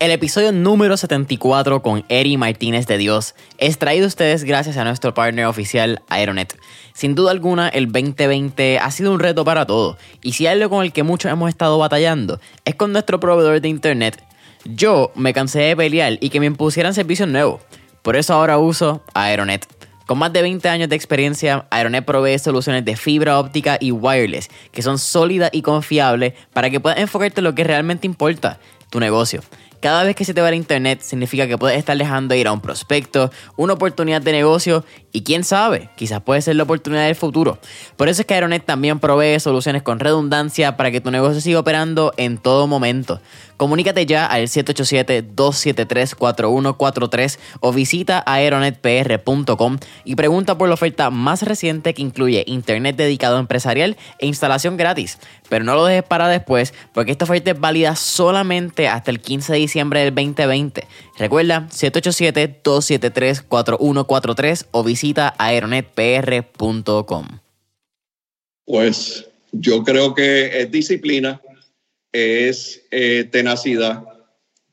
El episodio número 74 con Eri Martínez de Dios es traído a ustedes gracias a nuestro partner oficial Aeronet. Sin duda alguna, el 2020 ha sido un reto para todos, y si hay algo con el que muchos hemos estado batallando, es con nuestro proveedor de internet. Yo me cansé de pelear y que me impusieran servicios nuevos, por eso ahora uso Aeronet. Con más de 20 años de experiencia, Aeronet provee soluciones de fibra óptica y wireless que son sólidas y confiables para que puedas enfocarte en lo que realmente importa, tu negocio. Cada vez que se te va el internet significa que puedes estar dejando ir a un prospecto, una oportunidad de negocio y quién sabe, quizás puede ser la oportunidad del futuro. Por eso es que Aeronet también provee soluciones con redundancia para que tu negocio siga operando en todo momento. Comunícate ya al 787-273-4143 o visita aeronetpr.com y pregunta por la oferta más reciente que incluye internet dedicado empresarial e instalación gratis. Pero no lo dejes para después porque esta oferta es válida solamente hasta el 15 de diciembre del 2020. Recuerda 787-273-4143 o visita aeronetpr.com. Pues yo creo que es disciplina es eh, tenacidad,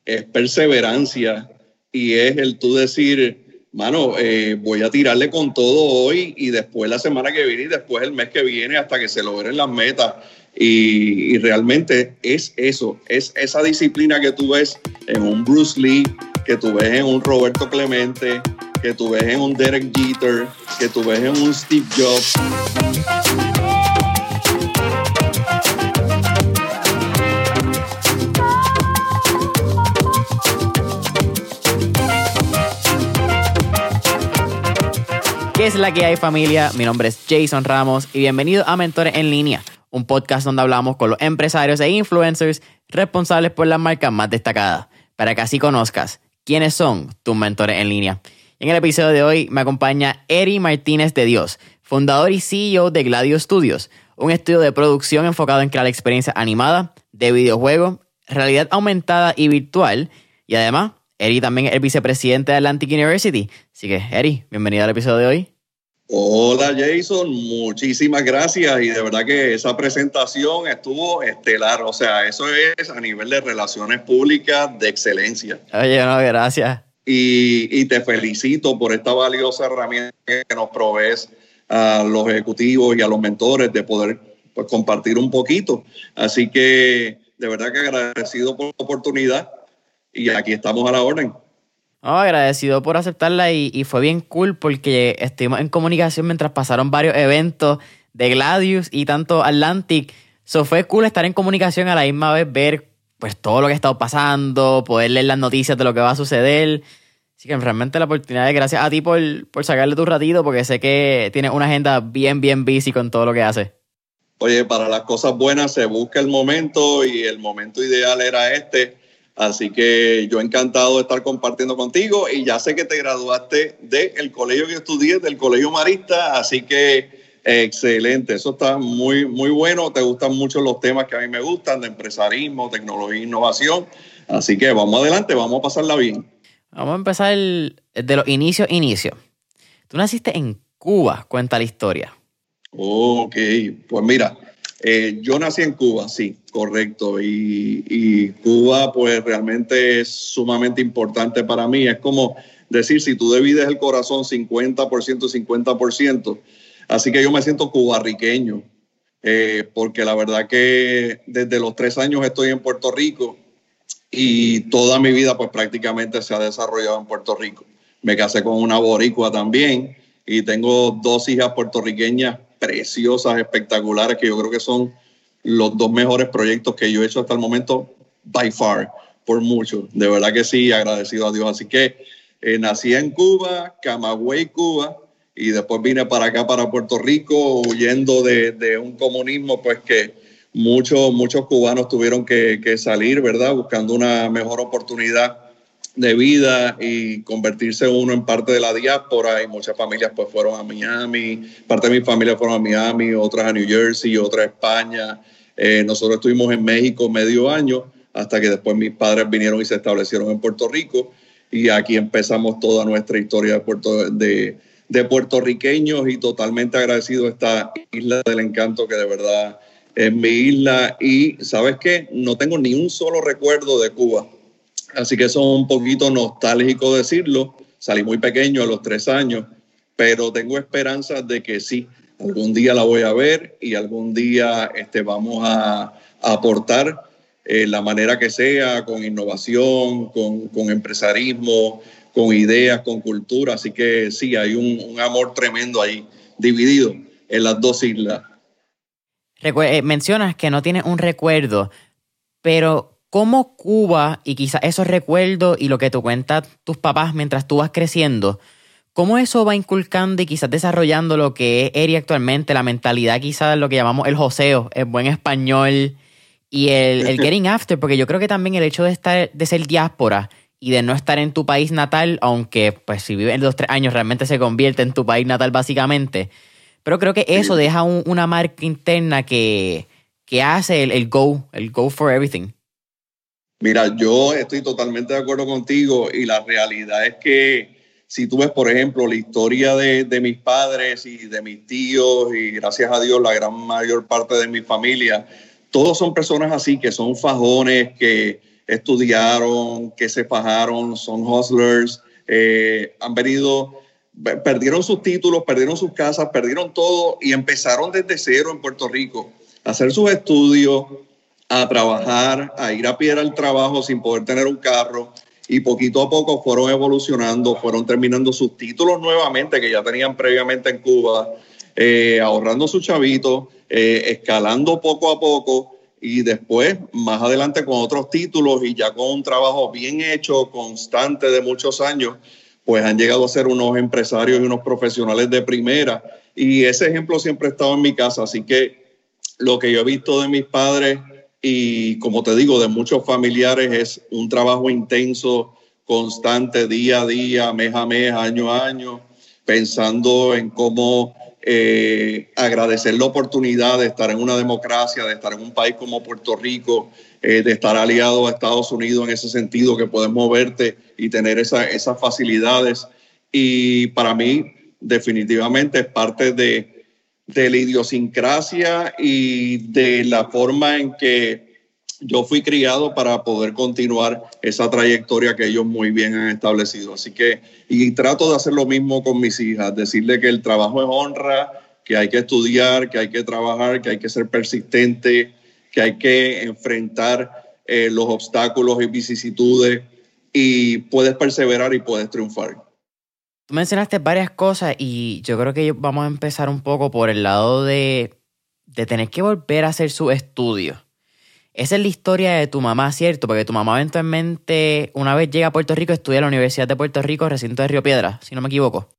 es perseverancia y es el tú decir, mano, eh, voy a tirarle con todo hoy y después la semana que viene y después el mes que viene hasta que se logren las metas. Y, y, realmente es eso, es esa disciplina que tú ves en un Bruce Lee, que tú ves en un Roberto Clemente, que tú ves en un Derek Jeter, que tú ves en un Steve Jobs. Es la que hay familia? Mi nombre es Jason Ramos y bienvenido a Mentores en línea, un podcast donde hablamos con los empresarios e influencers responsables por las marcas más destacadas, para que así conozcas quiénes son tus mentores en línea. En el episodio de hoy me acompaña Eri Martínez de Dios, fundador y CEO de Gladio Studios, un estudio de producción enfocado en crear experiencia animada, de videojuegos, realidad aumentada y virtual, y además Eri también es el vicepresidente de Atlantic University. Así que, Eri, bienvenido al episodio de hoy. Hola Jason, muchísimas gracias y de verdad que esa presentación estuvo estelar, o sea, eso es a nivel de relaciones públicas de excelencia. Oye, no, gracias. Y, y te felicito por esta valiosa herramienta que nos provees a los ejecutivos y a los mentores de poder pues, compartir un poquito. Así que de verdad que agradecido por la oportunidad y aquí estamos a la orden. Oh, agradecido por aceptarla y, fue bien cool porque estuvimos en comunicación mientras pasaron varios eventos de Gladius y tanto Atlantic. So fue cool estar en comunicación a la misma vez, ver pues todo lo que ha estado pasando, poder leer las noticias de lo que va a suceder. Así que realmente la oportunidad es gracias a ti por, por sacarle tu ratito porque sé que tienes una agenda bien, bien busy con todo lo que haces. Oye, para las cosas buenas se busca el momento y el momento ideal era este Así que yo encantado de estar compartiendo contigo y ya sé que te graduaste del colegio que estudié, del colegio marista, así que excelente, eso está muy, muy bueno, te gustan mucho los temas que a mí me gustan, de empresarismo, tecnología e innovación, así que vamos adelante, vamos a pasarla bien. Vamos a empezar de los inicios, inicios. Tú naciste en Cuba, cuenta la historia. Ok, pues mira, eh, yo nací en Cuba, sí, correcto. Y, Cuba, pues realmente es sumamente importante para mí. Es como decir, si tú divides el corazón 50%, 50%. Así que yo me siento cubarriqueño, eh, porque la verdad que desde los tres años estoy en Puerto Rico y toda mi vida, pues prácticamente se ha desarrollado en Puerto Rico. Me casé con una boricua también y tengo dos hijas puertorriqueñas preciosas, espectaculares, que yo creo que son los dos mejores proyectos que yo he hecho hasta el momento, by far, por mucho. De verdad que sí, agradecido a Dios. Así que eh, nací en Cuba, Camagüey, Cuba, y después vine para acá, para Puerto Rico, huyendo de, un comunismo, pues que muchos, muchos cubanos tuvieron que, que salir, ¿verdad? Buscando una mejor oportunidad de vida y convertirse uno en parte de la diáspora. Y muchas familias pues fueron a Miami, parte de mi familia fueron a Miami, otras a New Jersey, otras a España. Eh, nosotros estuvimos en México medio año hasta que después mis padres vinieron y se establecieron en Puerto Rico. Y aquí empezamos toda nuestra historia de, Puerto, de, de puertorriqueños. Y totalmente agradecido a esta isla del encanto que de verdad es mi isla. Y sabes qué, no tengo ni un solo recuerdo de Cuba Así que eso es un poquito nostálgico decirlo. Salí muy pequeño a los tres años, pero tengo esperanza de que sí, algún día la voy a ver y algún día este, vamos a, aportar eh, la manera que sea, con innovación, con, con, empresarismo, con ideas, con cultura. Así que sí, hay un, un amor tremendo ahí, dividido en las dos islas. Eh, mencionas que no tienes un recuerdo, pero ¿cómo Cuba y quizás esos recuerdos y lo que te cuentan tus papás mientras tú vas creciendo, cómo eso va inculcando y quizás desarrollando lo que es Eri actualmente, la mentalidad quizás lo que llamamos el joseo, el buen español y el, el getting after? Porque yo creo que también el hecho de, estar, de ser diáspora y de no estar en tu país natal, aunque pues si vives dos, tres años realmente se convierte en tu país natal básicamente, pero creo que eso deja una marca interna que, hace el, go, el go for everything. Mira, yo estoy totalmente de acuerdo contigo y la realidad es que si tú ves, por ejemplo, la historia de, de, mis padres y de mis tíos y gracias a Dios la gran mayor parte de mi familia, todos son personas así, que son fajones, que estudiaron, que se fajaron, son hustlers, eh, han venido perdieron sus títulos, perdieron sus casas, perdieron todo y empezaron desde cero en Puerto Rico a hacer sus estudios, a trabajar, a ir a pie al trabajo sin poder tener un carro y poquito a poco fueron evolucionando, fueron terminando sus títulos nuevamente que ya tenían previamente en Cuba, eh, ahorrando su chavito, eh, escalando poco a poco y después más adelante con otros títulos y ya con un trabajo bien hecho, constante de muchos años pues han llegado a ser unos empresarios y unos profesionales de primera. Y ese ejemplo siempre ha estado en mi casa. Así que lo que yo he visto de mis padres y, como te digo, de muchos familiares es un trabajo intenso, constante, día a día, mes a mes, año a año, pensando en cómo eh, agradecer la oportunidad de estar en una democracia, de estar en un país como Puerto Rico, eh, de estar aliado a Estados Unidos en ese sentido, que puedes moverte y tener esas facilidades. Y para mí, definitivamente es parte de, de la idiosincrasia y de la forma en que yo fui criado para poder continuar esa trayectoria que ellos muy bien han establecido. Así que, y trato de hacer lo mismo con mis hijas, decirle que el trabajo es honra, que hay que estudiar, que hay que trabajar, que hay que ser persistente, que hay que enfrentar eh, los obstáculos y vicisitudes y puedes perseverar y puedes triunfar. Tú mencionaste varias cosas y yo creo que vamos a empezar un poco por el lado de, tener que volver a hacer su estudio. Esa es la historia de tu mamá, ¿cierto? Porque tu mamá eventualmente, una vez llega a Puerto Rico, estudia en la Universidad de Puerto Rico, recinto de Río Piedra, si no me equivoco.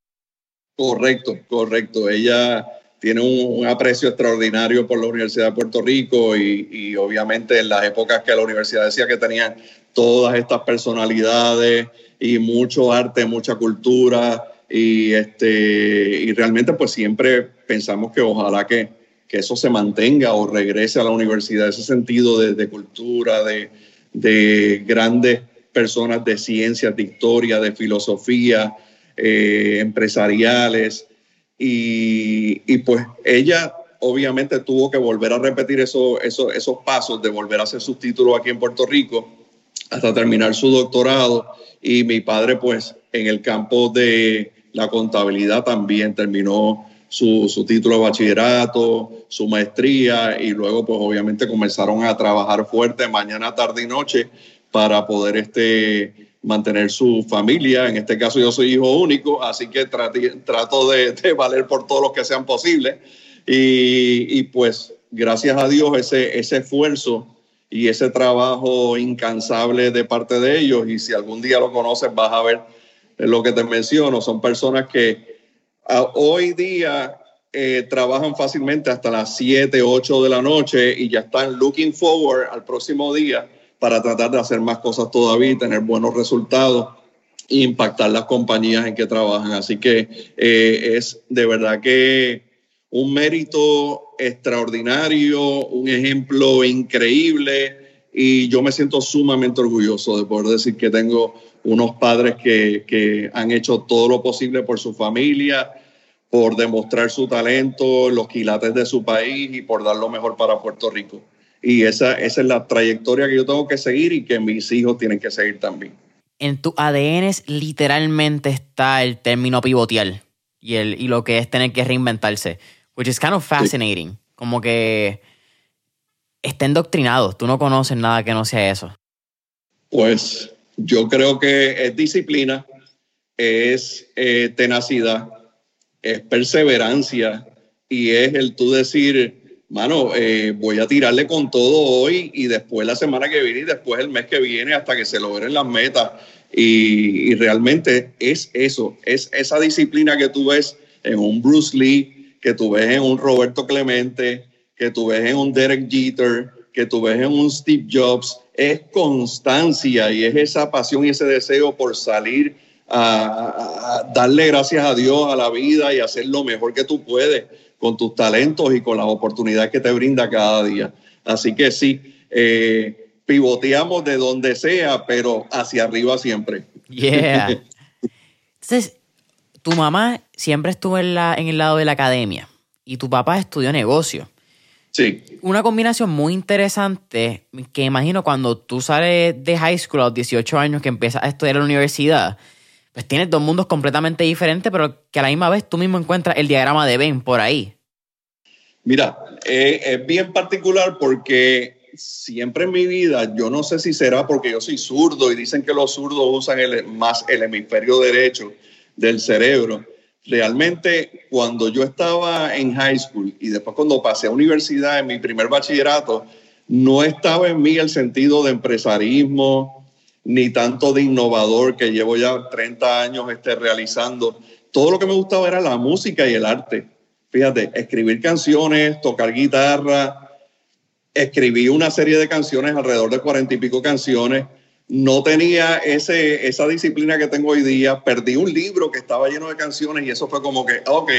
Correcto, correcto. Ella tiene un, aprecio extraordinario por la Universidad de Puerto Rico y, obviamente en las épocas que la universidad decía que tenían todas estas personalidades y mucho arte, mucha cultura y, este, y realmente pues siempre pensamos que ojalá que, que eso se mantenga o regrese a la universidad, ese sentido de, cultura, de, de, grandes personas de ciencias, de historia, de filosofía, eh, empresariales. Y, pues ella obviamente tuvo que volver a repetir eso, esos pasos de volver a hacer sus títulos aquí en Puerto Rico hasta terminar su doctorado. Y mi padre pues en el campo de la contabilidad también terminó su, su, título de bachillerato, su maestría y luego pues obviamente comenzaron a trabajar fuerte mañana, tarde y noche para poder este, mantener su familia. En este caso yo soy hijo único, así que trato de, valer por todos los que sean posibles. Y, pues gracias a Dios ese, ese esfuerzo y ese trabajo incansable de parte de ellos, y si algún día lo conoces vas a ver lo que te menciono, son personas que hoy día eh, trabajan fácilmente hasta las 7, 8 de la noche y ya están looking forward al próximo día para tratar de hacer más cosas todavía y tener buenos resultados e impactar las compañías en que trabajan. Así que eh, es de verdad que un mérito extraordinario, un ejemplo increíble y yo me siento sumamente orgulloso de poder decir que tengo unos padres que, que han hecho todo lo posible por su familia, por demostrar su talento, los quilates de su país y por dar lo mejor para Puerto Rico. Y esa, esa es la trayectoria que yo tengo que seguir y que mis hijos tienen que seguir también. En tu ADN literalmente está el término pivotear y, el, y lo que es tener que reinventarse, which is kind of fascinating. Como que está endoctrinado, tú no conoces nada que no sea eso. Pues yo creo que es disciplina, es eh, tenacidad, es perseverancia y es el tú decir, mano, eh, voy a tirarle con todo hoy y después la semana que viene y después el mes que viene hasta que se logren las metas. Y, y realmente es eso, es esa disciplina que tú ves en un Bruce Lee, que tú ves en un Roberto Clemente, que tú ves en un Derek Jeter, que tú ves en un Steve Jobs, es constancia y es esa pasión y ese deseo por salir a, darle gracias a Dios a la vida y hacer lo mejor que tú puedes con tus talentos y con las oportunidades que te brinda cada día. Así que sí, eh, pivoteamos de donde sea, pero hacia arriba siempre. Yeah. Entonces, tu mamá siempre estuvo en, la, en el lado de la academia y tu papá estudió negocio. Sí. Una combinación muy interesante que imagino cuando tú sales de high school a los 18 años que empiezas a estudiar en la universidad, pues tienes dos mundos completamente diferentes, pero que a la misma vez tú mismo encuentras el diagrama de Ben por ahí. Mira, eh, es bien particular porque siempre en mi vida, yo no sé si será porque yo soy zurdo y dicen que los zurdos usan el, más el hemisferio derecho del cerebro. Realmente, cuando yo estaba en high school y después cuando pasé a universidad en mi primer bachillerato, no estaba en mí el sentido de empresarismo, ni tanto de innovador que llevo ya 30 años este, realizando. Todo lo que me gustaba era la música y el arte. Fíjate, escribir canciones, tocar guitarra, escribí una serie de canciones, alrededor de cuarenta y pico canciones. No tenía ese, esa disciplina que tengo hoy día. Perdí un libro que estaba lleno de canciones y eso fue como que, ok,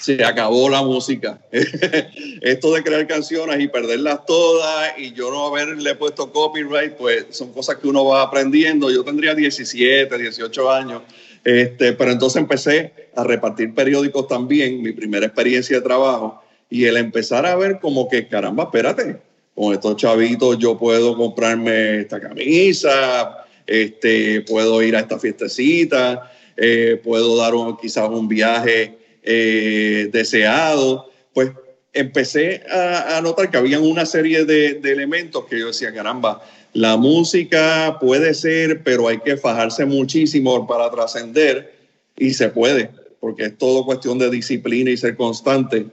se acabó la música. Esto de crear canciones y perderlas todas y yo no haberle puesto copyright, pues son cosas que uno va aprendiendo. Yo tendría 17, 18 años, este, pero entonces empecé a repartir periódicos también, mi primera experiencia de trabajo, y el empezar a ver como que, caramba, espérate, con estos chavitos yo puedo comprarme esta camisa, este, puedo ir a esta fiestecita, eh, puedo dar quizás un viaje eh, deseado, pues empecé a, notar que habían una serie de, elementos que yo decía, caramba, la música puede ser, pero hay que fajarse muchísimo para trascender y se puede, porque es todo cuestión de disciplina y ser constante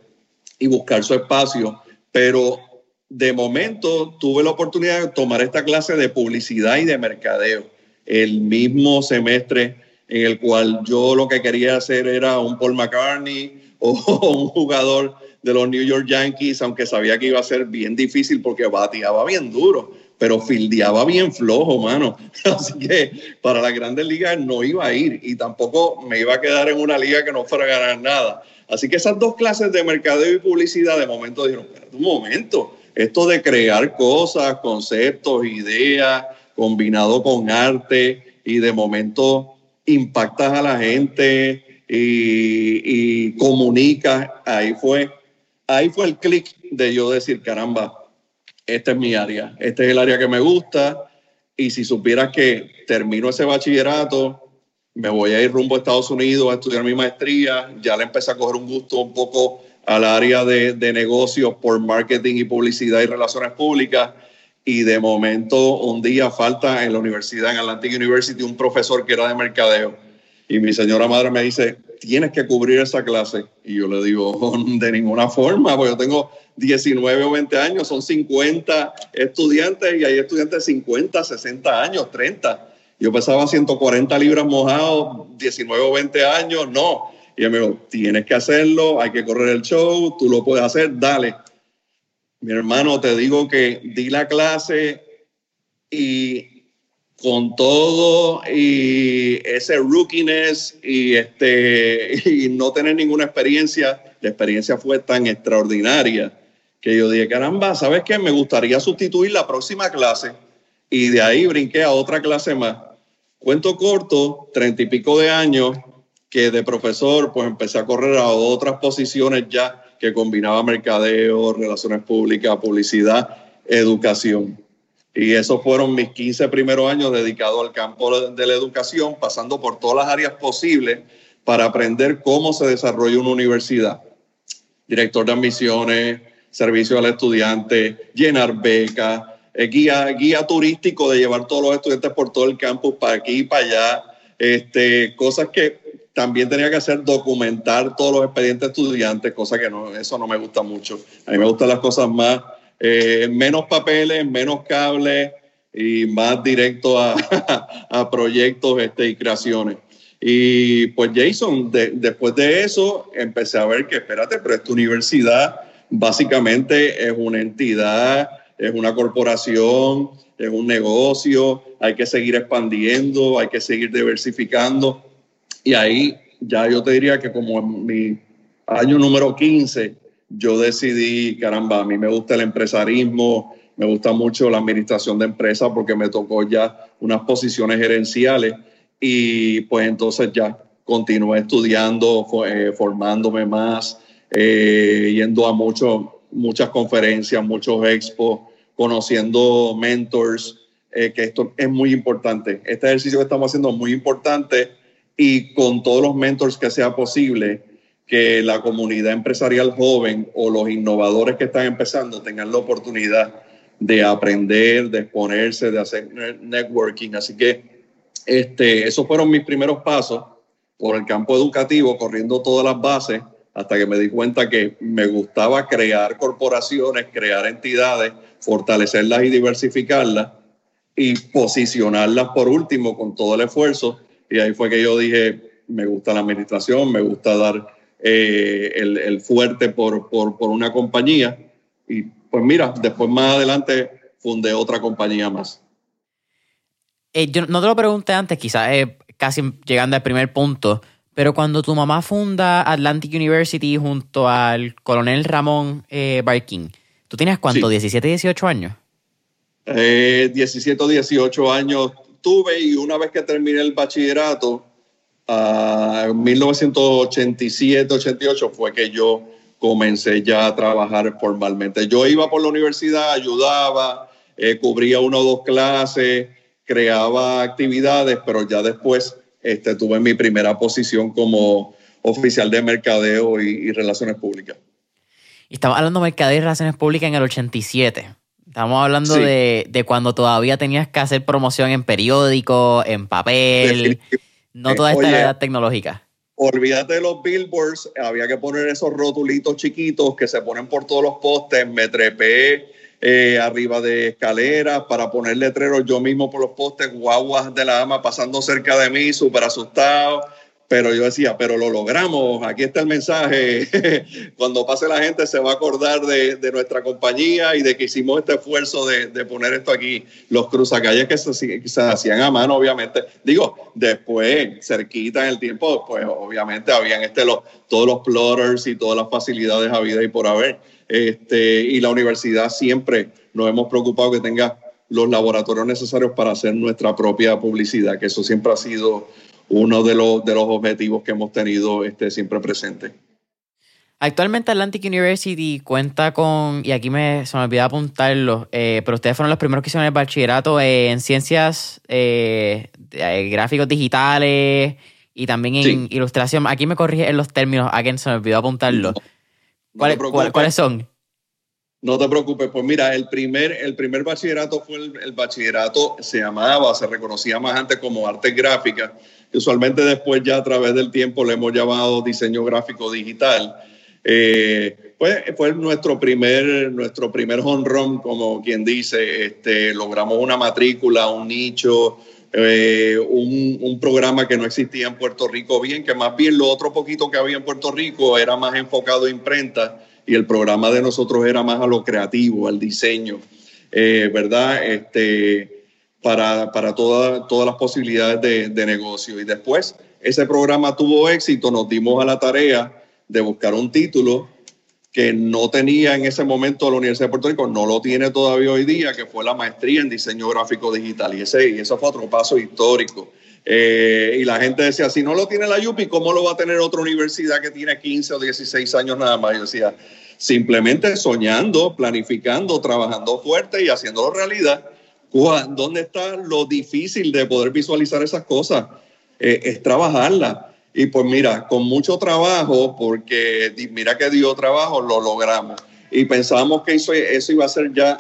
y buscar su espacio. Pero de momento tuve la oportunidad de tomar esta clase de publicidad y de mercadeo el mismo semestre en el cual yo lo que quería hacer era un Paul McCartney o un jugador de los New York Yankees, aunque sabía que iba a ser bien difícil porque bateaba bien duro, pero fildeaba bien flojo, mano. Así que para las grandes ligas no iba a ir y tampoco me iba a quedar en una liga que no fuera ganar nada. Así que esas dos clases de mercadeo y publicidad de momento dijeron, un momento, esto de crear cosas, conceptos, ideas, combinado con arte y de momento impactas a la gente y, comunicas, ahí fue, ahí fue el clic de yo decir, caramba, esta es mi área, este es el área que me gusta y si supieras que termino ese bachillerato, me voy a ir rumbo a Estados Unidos a estudiar mi maestría, ya le empecé a coger un gusto un poco al área de, de negocios por marketing y publicidad y relaciones públicas y de momento un día falta en la universidad, en Atlantic University, un profesor que era de mercadeo. Y mi señora madre me dice, tienes que cubrir esa clase. Y yo le digo, de ninguna forma, porque yo tengo 19 o 20 años, son 50 estudiantes y hay estudiantes de 50, 60 años, 30. Yo pesaba 140 libras mojados, 19 o 20 años, no. Y me dijo, tienes que hacerlo, hay que correr el show, tú lo puedes hacer, dale. Mi hermano, te digo que di la clase y con todo y ese rookiness y este y no tener ninguna experiencia, la experiencia fue tan extraordinaria que yo dije, caramba, ¿sabes qué? Me gustaría sustituir la próxima clase y de ahí brinqué a otra clase más. Cuento corto, treinta y pico de años, que de profesor pues empecé a correr a otras posiciones ya que combinaba mercadeo, relaciones públicas, publicidad educación. Y esos fueron mis 15 primeros años dedicados al campo de la educación, pasando por todas las áreas posibles para aprender cómo se desarrolla una universidad. Director de admisiones, servicio al estudiante, llenar becas, eh, guía, guía turístico de llevar todos los estudiantes por todo el campus para aquí y para allá. Este, cosas que también tenía que hacer, documentar todos los expedientes estudiantes, cosa que no, eso no me gusta mucho. A mí me gustan las cosas más, eh, menos papeles, menos cables y más directo a, a proyectos este, y creaciones. Y pues Jason, después de eso empecé a ver que, espérate, pero esta universidad básicamente es una entidad, es una corporación, es un negocio, hay que seguir expandiendo, hay que seguir diversificando. Y ahí ya yo te diría que como en mi año número 15, yo decidí, caramba, a mí me gusta el empresarismo, me gusta mucho la administración de empresas porque me tocó ya unas posiciones gerenciales y pues entonces ya continué estudiando, eh, formándome más, eh, yendo a mucho, muchas conferencias, muchos expos, conociendo mentors, eh, que esto es muy importante. Este ejercicio que estamos haciendo es muy importante y con todos los mentors que sea posible, que la comunidad empresarial joven o los innovadores que están empezando tengan la oportunidad de aprender, de exponerse, de hacer networking. Así que este, esos fueron mis primeros pasos por el campo educativo, corriendo todas las bases, hasta que me di cuenta que me gustaba crear corporaciones, crear entidades, fortalecerlas y diversificarlas y posicionarlas por último con todo el esfuerzo. Y ahí fue que yo dije, me gusta la administración, me gusta dar eh, el, fuerte por, por, por una compañía. Y pues mira, después más adelante fundé otra compañía más. Eh, yo no te lo pregunté antes, quizás eh, casi llegando al primer punto, pero cuando tu mamá funda Atlantic University junto al coronel Ramón Barkin, ¿tú tenías cuánto? ¿17, 18 años? 17 o 18 años tuve y una vez que terminé el bachillerato, en 1987, 88 fue que yo comencé ya a trabajar formalmente. Yo iba por la universidad, ayudaba, cubría una o dos clases, creaba actividades, pero ya después este, tuve mi primera posición como oficial de mercadeo y, relaciones públicas. Y estamos hablando de mercadeo y relaciones públicas en el 87. Estamos hablando de, de, cuando todavía tenías que hacer promoción en periódico, en papel, no toda esta edad tecnológica. Olvídate de los billboards, había que poner esos rotulitos chiquitos que se ponen por todos los postes, me trepé eh, arriba de escaleras para poner letreros yo mismo por los postes, guaguas de la ama pasando cerca de mí, súper asustado. Pero yo decía, pero lo logramos, aquí está el mensaje. Cuando pase la gente se va a acordar de, nuestra compañía y de que hicimos este esfuerzo de, poner esto aquí. Los cruzacalles que se, hacían a mano, obviamente. Digo, después, cerquita en el tiempo, pues obviamente habían este, todos los plotters y todas las facilidades a vida y por haber. Este, y la universidad siempre nos hemos preocupado que tenga los laboratorios necesarios para hacer nuestra propia publicidad, que eso siempre ha sido uno de los, de los objetivos que hemos tenido este, siempre presente. Actualmente Atlantic University cuenta con, y aquí me, se me olvidó apuntarlo, eh, pero ustedes fueron los primeros que hicieron el bachillerato en ciencias eh, gráficos digitales y también en ilustración. Aquí me corrige en los términos, a quien se me olvidó apuntarlo. ¿Cuáles son? No te preocupes, pues mira, el primer, el primer bachillerato fue el, bachillerato, se llamaba, se reconocía más antes como arte gráfica, usualmente después ya a través del tiempo le hemos llamado diseño gráfico digital. Eh, pues fue nuestro primer, nuestro primer home run, como quien dice, este, logramos una matrícula, un nicho, eh, un, programa que no existía en Puerto Rico bien, que más bien lo otro poquito que había en Puerto Rico era más enfocado a imprenta y el programa de nosotros era más a lo creativo, al diseño, eh, ¿verdad? Este, para, todas las posibilidades de, de negocio. Y después ese programa tuvo éxito, nos dimos a la tarea de buscar un título que no tenía en ese momento la Universidad de Puerto Rico, no lo tiene todavía hoy día, que fue la maestría en diseño gráfico digital. Y ese, y eso fue otro paso histórico. Eh, y la gente decía, si no lo tiene la UPI, ¿cómo lo va a tener otra universidad que tiene 15 o 16 años nada más? Yo decía, simplemente soñando, planificando, trabajando fuerte y haciéndolo realidad. ¿Dónde está lo difícil de poder visualizar esas cosas? Eh, es trabajarla. Y pues mira, con mucho trabajo, porque mira que dio trabajo, lo logramos. Y pensábamos que eso, eso iba a ser ya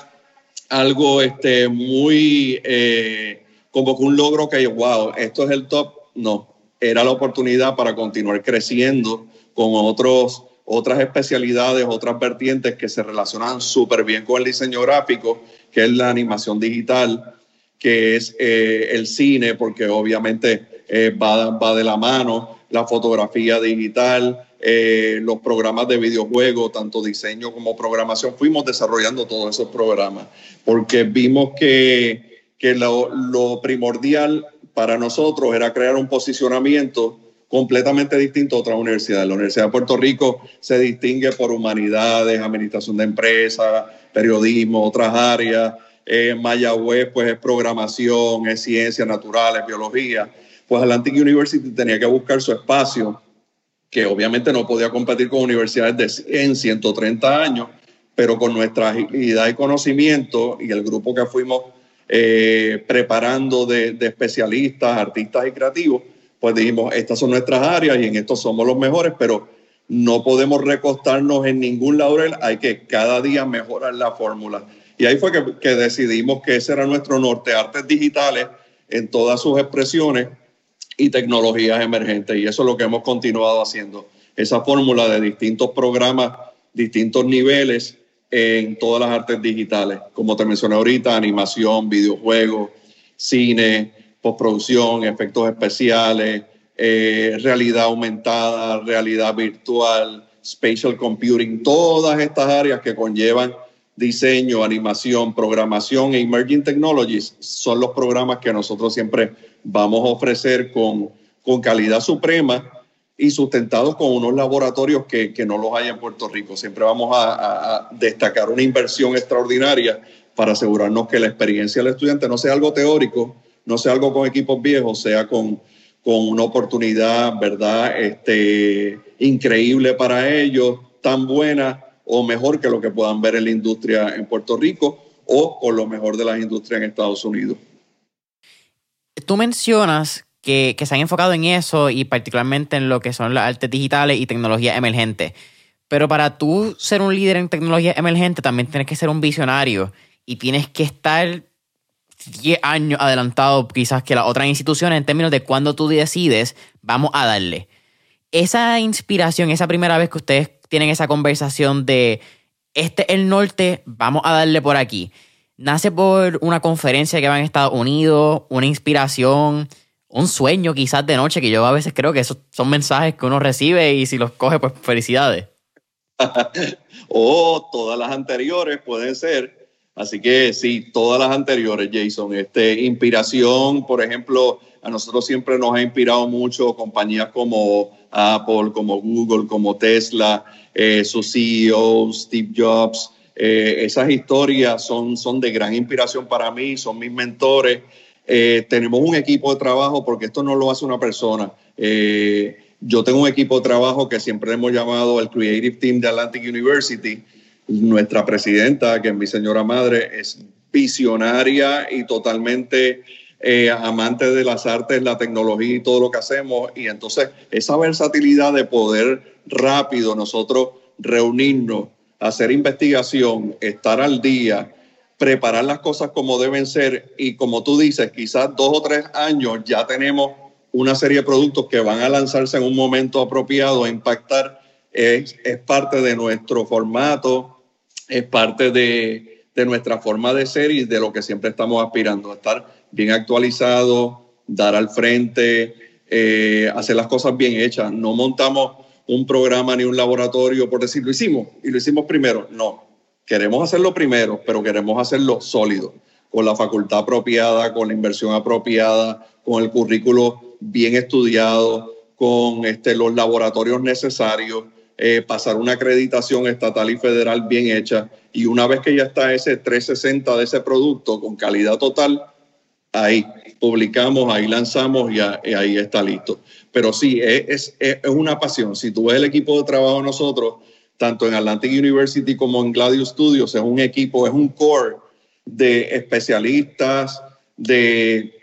algo este, muy... Eh, como que un logro que, wow, esto es el top. No, era la oportunidad para continuar creciendo con otros, otras especialidades, otras vertientes que se relacionan súper bien con el diseño gráfico, que es la animación digital, que es eh, el cine, porque obviamente eh, va, va, de la mano, la fotografía digital, eh, los programas de videojuegos, tanto diseño como programación. Fuimos desarrollando todos esos programas porque vimos que que lo, primordial para nosotros era crear un posicionamiento completamente distinto a otras universidades. La Universidad de Puerto Rico se distingue por humanidades, administración de empresas, periodismo, otras áreas. Eh, Mayagüez pues es programación, es ciencias naturales, biología. Pues Atlantic University tenía que buscar su espacio, que obviamente no podía competir con universidades de 100, 130 años, pero con nuestra agilidad y conocimiento y el grupo que fuimos eh, preparando de, especialistas, artistas y creativos, pues dijimos, estas son nuestras áreas y en esto somos los mejores, pero no podemos recostarnos en ningún laurel, hay que cada día mejorar la fórmula. Y ahí fue que, decidimos que ese era nuestro norte, artes digitales en todas sus expresiones y tecnologías emergentes. Y eso es lo que hemos continuado haciendo. Esa fórmula de distintos programas, distintos niveles, en todas las artes digitales, como te mencioné ahorita, animación, videojuegos, cine, postproducción, efectos especiales, eh, realidad aumentada, realidad virtual, spatial computing, todas estas áreas que conllevan diseño, animación, programación e emerging technologies son los programas que nosotros siempre vamos a ofrecer con, con calidad suprema y sustentados con unos laboratorios que, que, no los hay en Puerto Rico. Siempre vamos a, destacar una inversión extraordinaria para asegurarnos que la experiencia del estudiante no sea algo teórico, no sea algo con equipos viejos, sea con, con una oportunidad, ¿verdad? Este, increíble para ellos, tan buena o mejor que lo que puedan ver en la industria en Puerto Rico o con lo mejor de las industrias en Estados Unidos. Tú mencionas que, se han enfocado en eso y particularmente en lo que son las artes digitales y tecnología emergente. Pero para tú ser un líder en tecnología emergente también tienes que ser un visionario y tienes que estar 10 años adelantado quizás que las otras instituciones en términos de cuando tú decides, vamos a darle. Esa inspiración, esa primera vez que ustedes tienen esa conversación de este es el norte, vamos a darle por aquí. Nace por una conferencia que va en Estados Unidos, una inspiración, un sueño quizás de noche, que yo a veces creo que esos son mensajes que uno recibe y si los coge, pues felicidades. o todas las anteriores pueden ser. Así que sí, todas las anteriores, Jason. Este, inspiración, por ejemplo, a nosotros siempre nos ha inspirado mucho compañías como Apple, como Google, como Tesla, eh, su CEO, Steve Jobs. Eh, esas historias son, son de gran inspiración para mí, son mis mentores. Eh, tenemos un equipo de trabajo porque esto no lo hace una persona. Eh, yo tengo un equipo de trabajo que siempre hemos llamado el Creative Team de Atlantic University. Nuestra presidenta, que es mi señora madre, es visionaria y totalmente eh, amante de las artes, la tecnología y todo lo que hacemos. Y entonces esa versatilidad de poder rápido nosotros reunirnos, hacer investigación, estar al día, preparar las cosas como deben ser y como tú dices, quizás dos o tres años ya tenemos una serie de productos que van a lanzarse en un momento apropiado a impactar, es, es parte de nuestro formato, es parte de, de, nuestra forma de ser y de lo que siempre estamos aspirando, a estar bien actualizado, dar al frente, eh, hacer las cosas bien hechas. No montamos un programa ni un laboratorio por decir lo hicimos y lo hicimos primero. No, queremos hacerlo primero, pero queremos hacerlo sólido, con la facultad apropiada, con la inversión apropiada, con el currículo bien estudiado, con este, los laboratorios necesarios, eh, pasar una acreditación estatal y federal bien hecha. Y una vez que ya está ese 360 de ese producto con calidad total, ahí publicamos, ahí lanzamos y, ahí está listo. Pero sí, es, es, una pasión. Si tú ves el equipo de trabajo nosotros, tanto en Atlantic University como en Gladius Studios, es un equipo, es un core de especialistas, de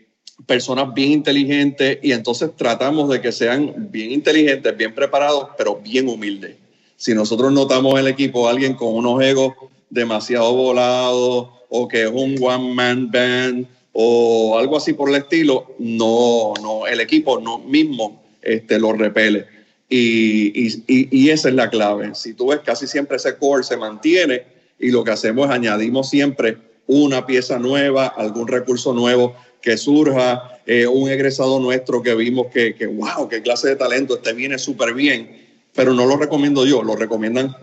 personas bien inteligentes y entonces tratamos de que sean bien inteligentes, bien preparados, pero bien humildes. Si nosotros notamos el equipo alguien con unos egos demasiado volados o que es un one man band o algo así por el estilo, no, no, el equipo no mismo este, lo repele. Y, y, y, esa es la clave. Si tú ves, casi siempre ese core se mantiene y lo que hacemos es añadimos siempre una pieza nueva, algún recurso nuevo que surja, eh, un egresado nuestro que vimos que, que, wow, qué clase de talento, este viene súper bien, pero no lo recomiendo yo, lo recomiendan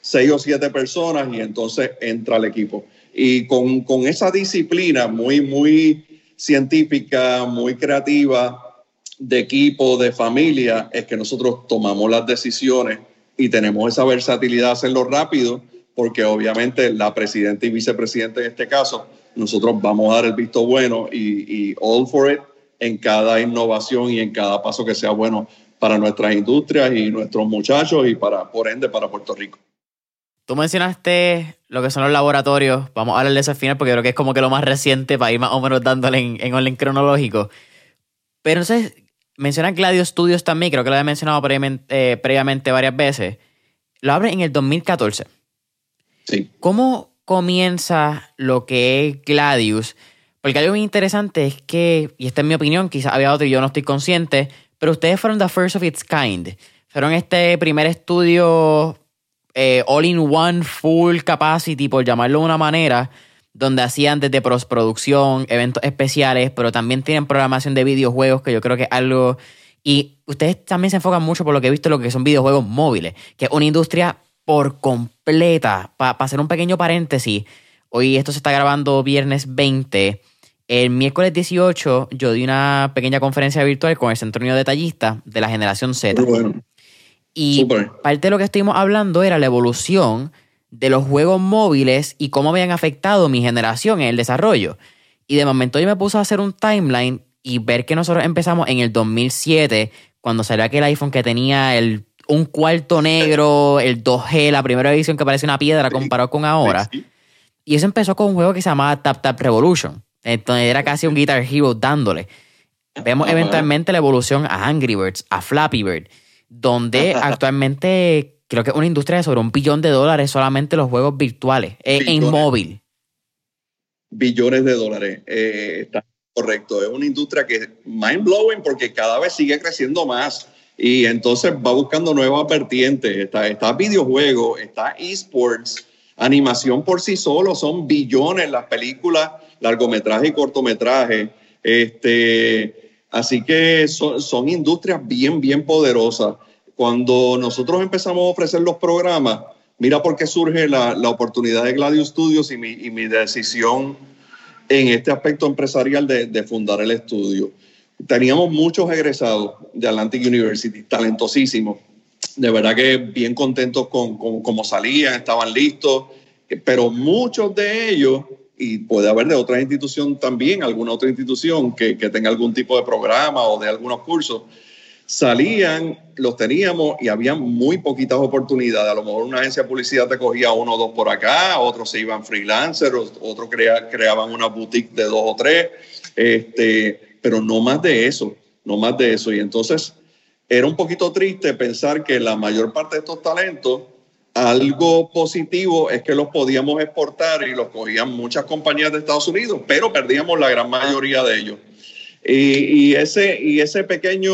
seis o siete personas y entonces entra el equipo. Y con, con esa disciplina muy, muy científica, muy creativa, de equipo, de familia, es que nosotros tomamos las decisiones y tenemos esa versatilidad de hacerlo rápido, porque obviamente la presidenta y vicepresidente en este caso nosotros vamos a dar el visto bueno y, all for it en cada innovación y en cada paso que sea bueno para nuestras industrias y nuestros muchachos y para, por ende, para Puerto Rico. Tú mencionaste lo que son los laboratorios. Vamos a hablar de eso al final porque creo que es como que lo más reciente para ir más o menos dándole en, orden cronológico. Pero entonces, mencionas Gladio Studios también, creo que lo he mencionado previamente, eh, previamente varias veces. Lo abre en el 2014. Sí. ¿Cómo, comienza lo que es Gladius. Porque algo muy interesante es que, y esta es mi opinión, quizás había otro y yo no estoy consciente, pero ustedes fueron the first of its kind. Fueron este primer estudio eh, all in one, full capacity, por llamarlo de una manera, donde hacían desde postproducción, eventos especiales, pero también tienen programación de videojuegos, que yo creo que es algo... Y ustedes también se enfocan mucho por lo que he visto, lo que son videojuegos móviles, que es una industria por completa. Para hacer un pequeño paréntesis, hoy esto se está grabando viernes 20. El miércoles 18 yo di una pequeña conferencia virtual con el Centro Unido Detallista de la generación Z. Y parte de lo que estuvimos hablando era la evolución de los juegos móviles y cómo habían afectado mi generación en el desarrollo. Y de momento yo me puse a hacer un timeline y ver que nosotros empezamos en el 2007, cuando salió aquel iPhone que tenía el un cuarto negro, el 2G, la primera edición que parece una piedra comparado con ahora. Y eso empezó con un juego que se llamaba Tap Tap Revolution. Entonces era casi un Guitar Hero dándole. Vemos eventualmente la evolución a Angry Birds, a Flappy Bird, donde actualmente creo que es una industria de sobre un billón de dólares solamente los juegos virtuales, eh, en móvil. Billones de dólares, eh, está correcto. Es una industria que es mind blowing porque cada vez sigue creciendo más y entonces va buscando nuevas vertientes. Está, está videojuego, está esports, animación por sí solo, son billones las películas, largometraje y cortometraje. Este, así que son, industrias bien, bien poderosas. Cuando nosotros empezamos a ofrecer los programas, mira por qué surge la, la oportunidad de Gladius Studios y mi, y mi, decisión en este aspecto empresarial de, de fundar el estudio Teníamos muchos egresados de Atlantic University, talentosísimos. De verdad que bien contentos con, cómo salían, estaban listos, pero muchos de ellos, y puede haber de otra institución también, alguna otra institución que, tenga algún tipo de programa o de algunos cursos, salían, los teníamos y había muy poquitas oportunidades. A lo mejor una agencia de publicidad te cogía uno o dos por acá, otros se iban freelancers, otros creaban una boutique de dos o tres. Este, pero no más de eso, no más de eso. Y entonces era un poquito triste pensar que la mayor parte de estos talentos, algo positivo es que los podíamos exportar y los cogían muchas compañías de Estados Unidos, pero perdíamos la gran mayoría de ellos. Y, ese, y ese pequeño,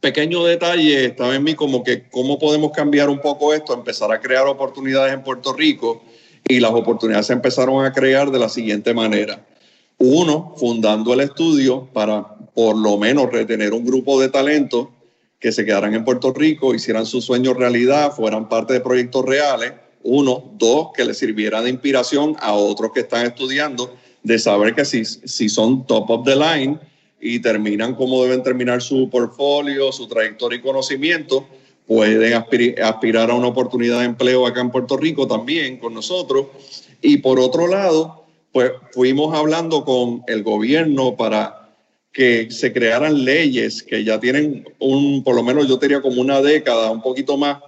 pequeño detalle estaba en mí como que cómo podemos cambiar un poco esto, empezar a crear oportunidades en Puerto Rico y las oportunidades se empezaron a crear de la siguiente manera. Uno, fundando el estudio para por lo menos retener un grupo de talentos que se quedaran en Puerto Rico, hicieran sus sueños realidad, fueran parte de proyectos reales. Uno, dos, que les sirviera de inspiración a otros que están estudiando, de saber que si, si son top of the line y terminan como deben terminar su portfolio, su trayectoria y conocimiento, pueden aspirar a una oportunidad de empleo acá en Puerto Rico también con nosotros. Y por otro lado, pues fuimos hablando con el gobierno para que se crearan leyes que ya tienen un, por lo menos yo diría como una década, un poquito más,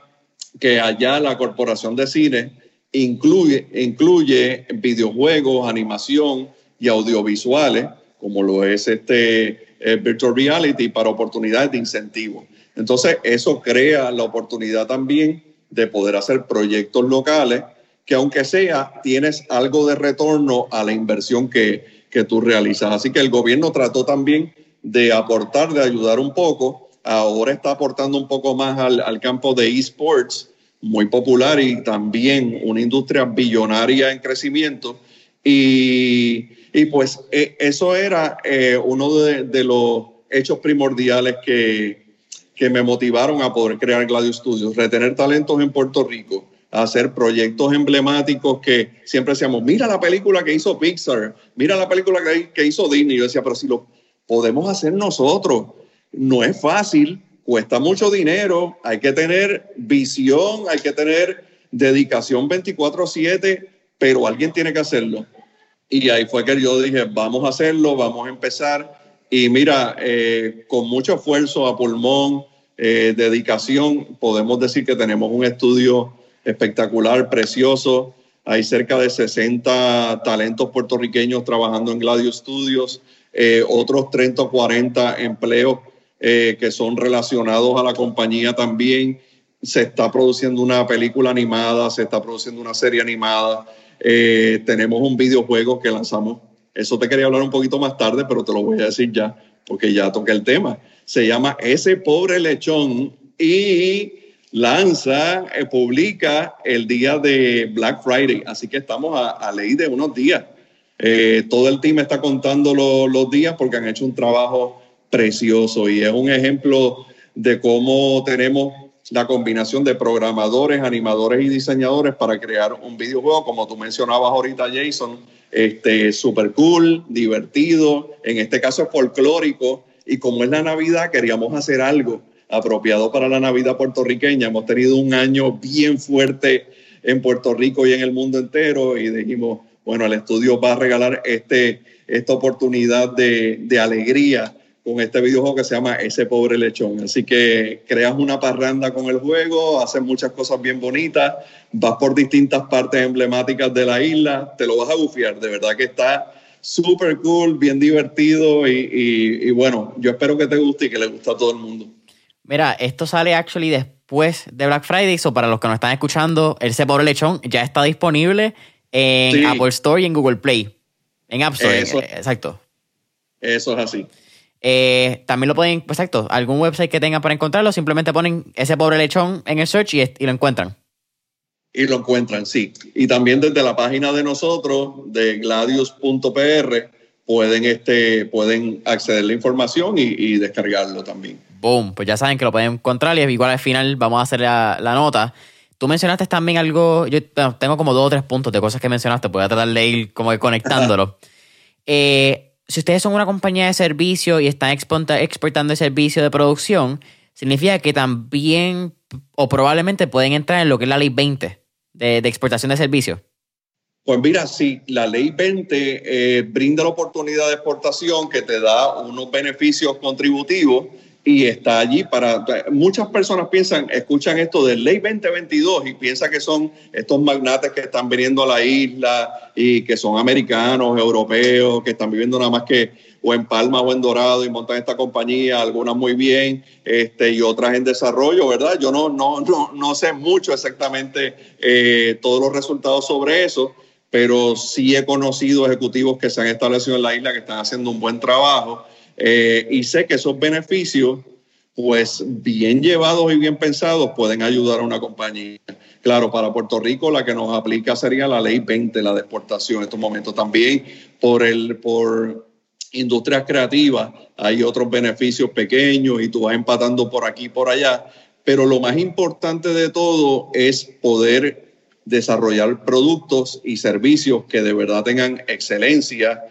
que allá la Corporación de Cine incluye, incluye videojuegos, animación y audiovisuales, como lo es este eh, virtual reality, para oportunidades de incentivo. Entonces, eso crea la oportunidad también de poder hacer proyectos locales que aunque sea, tienes algo de retorno a la inversión que, que tú realizas. Así que el gobierno trató también de aportar, de ayudar un poco. Ahora está aportando un poco más al, al campo de esports, muy popular y también una industria billonaria en crecimiento. Y, y pues eh, eso era eh, uno de, de, los hechos primordiales que, que me motivaron a poder crear Gladio Studios, retener talentos en Puerto Rico, hacer proyectos emblemáticos que siempre decíamos, mira la película que hizo Pixar, mira la película que, hizo Disney. Yo decía, pero si lo podemos hacer nosotros, no es fácil, cuesta mucho dinero, hay que tener visión, hay que tener dedicación 24/7, pero alguien tiene que hacerlo. Y ahí fue que yo dije, vamos a hacerlo, vamos a empezar. Y mira, eh, con mucho esfuerzo a pulmón, eh, dedicación, podemos decir que tenemos un estudio espectacular, precioso. Hay cerca de 60 talentos puertorriqueños trabajando en Gladio Studios, eh, otros 30 o 40 empleos eh, que son relacionados a la compañía también. Se está produciendo una película animada, se está produciendo una serie animada. Eh, tenemos un videojuego que lanzamos. Eso te quería hablar un poquito más tarde, pero te lo voy a decir ya, porque ya toqué el tema. Se llama Ese pobre lechón y lanza, eh, publica el día de Black Friday. Así que estamos a, a ley de unos días. Eh, todo el team está contando lo, los días porque han hecho un trabajo precioso y es un ejemplo de cómo tenemos la combinación de programadores, animadores y diseñadores para crear un videojuego, como tú mencionabas ahorita, Jason, este, super cool, divertido, en este caso folclórico, y como es la Navidad, queríamos hacer algo apropiado para la Navidad puertorriqueña. Hemos tenido un año bien fuerte en Puerto Rico y en el mundo entero, y dijimos, bueno, el estudio va a regalar este, esta oportunidad de, de alegría con este videojuego que se llama Ese Pobre Lechón. Así que creas una parranda con el juego, haces muchas cosas bien bonitas, vas por distintas partes emblemáticas de la isla, te lo vas a bufiar, de verdad que está súper cool, bien divertido y, y, y, bueno, yo espero que te guste y que le guste a todo el mundo. Mira, esto sale actually después de Black Friday, o para los que nos están escuchando, Ese Pobre Lechón ya está disponible en sí. Apple Store y en Google Play. En App Store, Eso. exacto. Eso es así. Eh, también lo pueden, exacto, algún website que tengan para encontrarlo, simplemente ponen ese pobre lechón en el search y, y, lo encuentran. Y lo encuentran, sí. Y también desde la página de nosotros, de gladius.pr, pueden, este, pueden acceder a la información y, y, descargarlo también. Boom, pues ya saben que lo pueden encontrar y igual al final vamos a hacer la, la nota. Tú mencionaste también algo, yo tengo como dos o tres puntos de cosas que mencionaste, voy a tratar de ir como que conectándolo. eh, si ustedes son una compañía de servicio y están exportando el servicio de producción, significa que también o probablemente pueden entrar en lo que es la ley 20 de, de exportación de servicios. Pues mira, sí, la ley 20 eh, brinda la oportunidad de exportación que te da unos beneficios contributivos y está allí para... Muchas personas piensan, escuchan esto de ley 2022 y piensan que son estos magnates que están viniendo a la isla y que son americanos, europeos, que están viviendo nada más que o en Palma o en Dorado y montan esta compañía, algunas muy bien este, y otras en desarrollo, ¿verdad? Yo no, no, no, no sé mucho exactamente eh, todos los resultados sobre eso, pero sí he conocido ejecutivos que se han establecido en la isla que están haciendo un buen trabajo eh, y sé que esos beneficios, pues bien llevados y bien pensados, pueden ayudar a una compañía. Claro, para Puerto Rico la que nos aplica sería la ley 20, la de exportación en estos momentos. También por, el, por industrias creativas hay otros beneficios pequeños y tú vas empatando por aquí y por allá. Pero lo más importante de todo es poder desarrollar productos y servicios que de verdad tengan excelencia,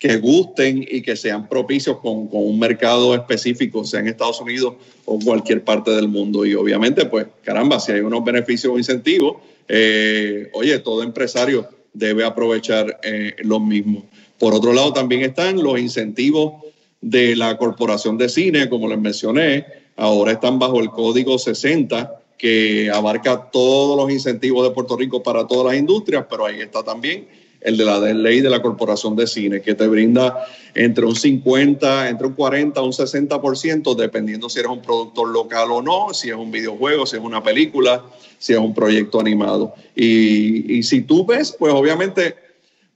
que gusten y que sean propicios con, con, un mercado específico, sea en Estados Unidos o cualquier parte del mundo. Y obviamente, pues, caramba, si hay unos beneficios o incentivos, eh, oye, todo empresario debe aprovechar eh, los mismos. Por otro lado, también están los incentivos de la Corporación de Cine, como les mencioné, ahora están bajo el Código 60, que abarca todos los incentivos de Puerto Rico para todas las industrias, pero ahí está también el de la ley de la Corporación de Cine, que te brinda entre un 50, entre un 40, un 60%, dependiendo si eres un productor local o no, si es un videojuego, si es una película, si es un proyecto animado. Y, y si tú ves, pues obviamente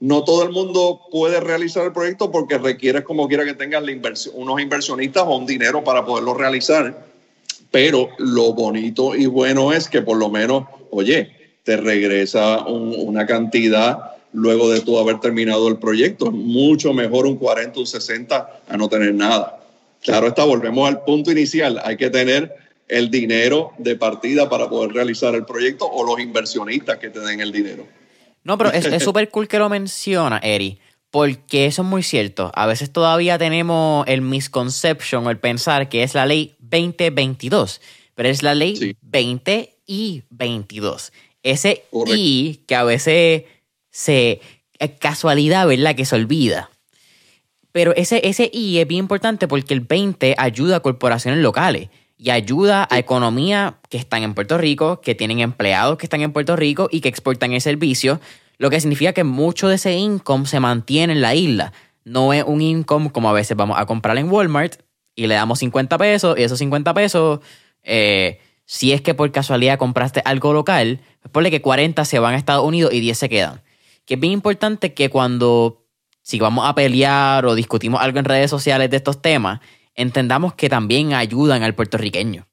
no todo el mundo puede realizar el proyecto porque requieres como quiera que tengas unos inversionistas o un dinero para poderlo realizar. Pero lo bonito y bueno es que por lo menos, oye, te regresa una cantidad luego de tú haber terminado el proyecto. Mucho mejor un 40, un 60 a no tener nada. Claro está, volvemos al punto inicial. Hay que tener el dinero de partida para poder realizar el proyecto o los inversionistas que te den el dinero. No, pero es súper cool que lo menciona, Eri, porque eso es muy cierto. A veces todavía tenemos el misconception o el pensar que es la ley 2022, pero es la ley 20 y 22. Ese y que a veces se casualidad, ¿verdad? Que se olvida. Pero ese, ese I es bien importante porque el 20 ayuda a corporaciones locales y ayuda a economía que están en Puerto Rico, que tienen empleados que están en Puerto Rico y que exportan el servicio, lo que significa que mucho de ese income se mantiene en la isla. No es un income como a veces vamos a comprar en Walmart y le damos 50 pesos y esos 50 pesos, eh, si es que por casualidad compraste algo local, pues ponle que 40 se van a Estados Unidos y 10 se quedan. Que es bien importante que cuando, si vamos a pelear o discutimos algo en redes sociales de estos temas, entendamos que también ayudan al puertorriqueño.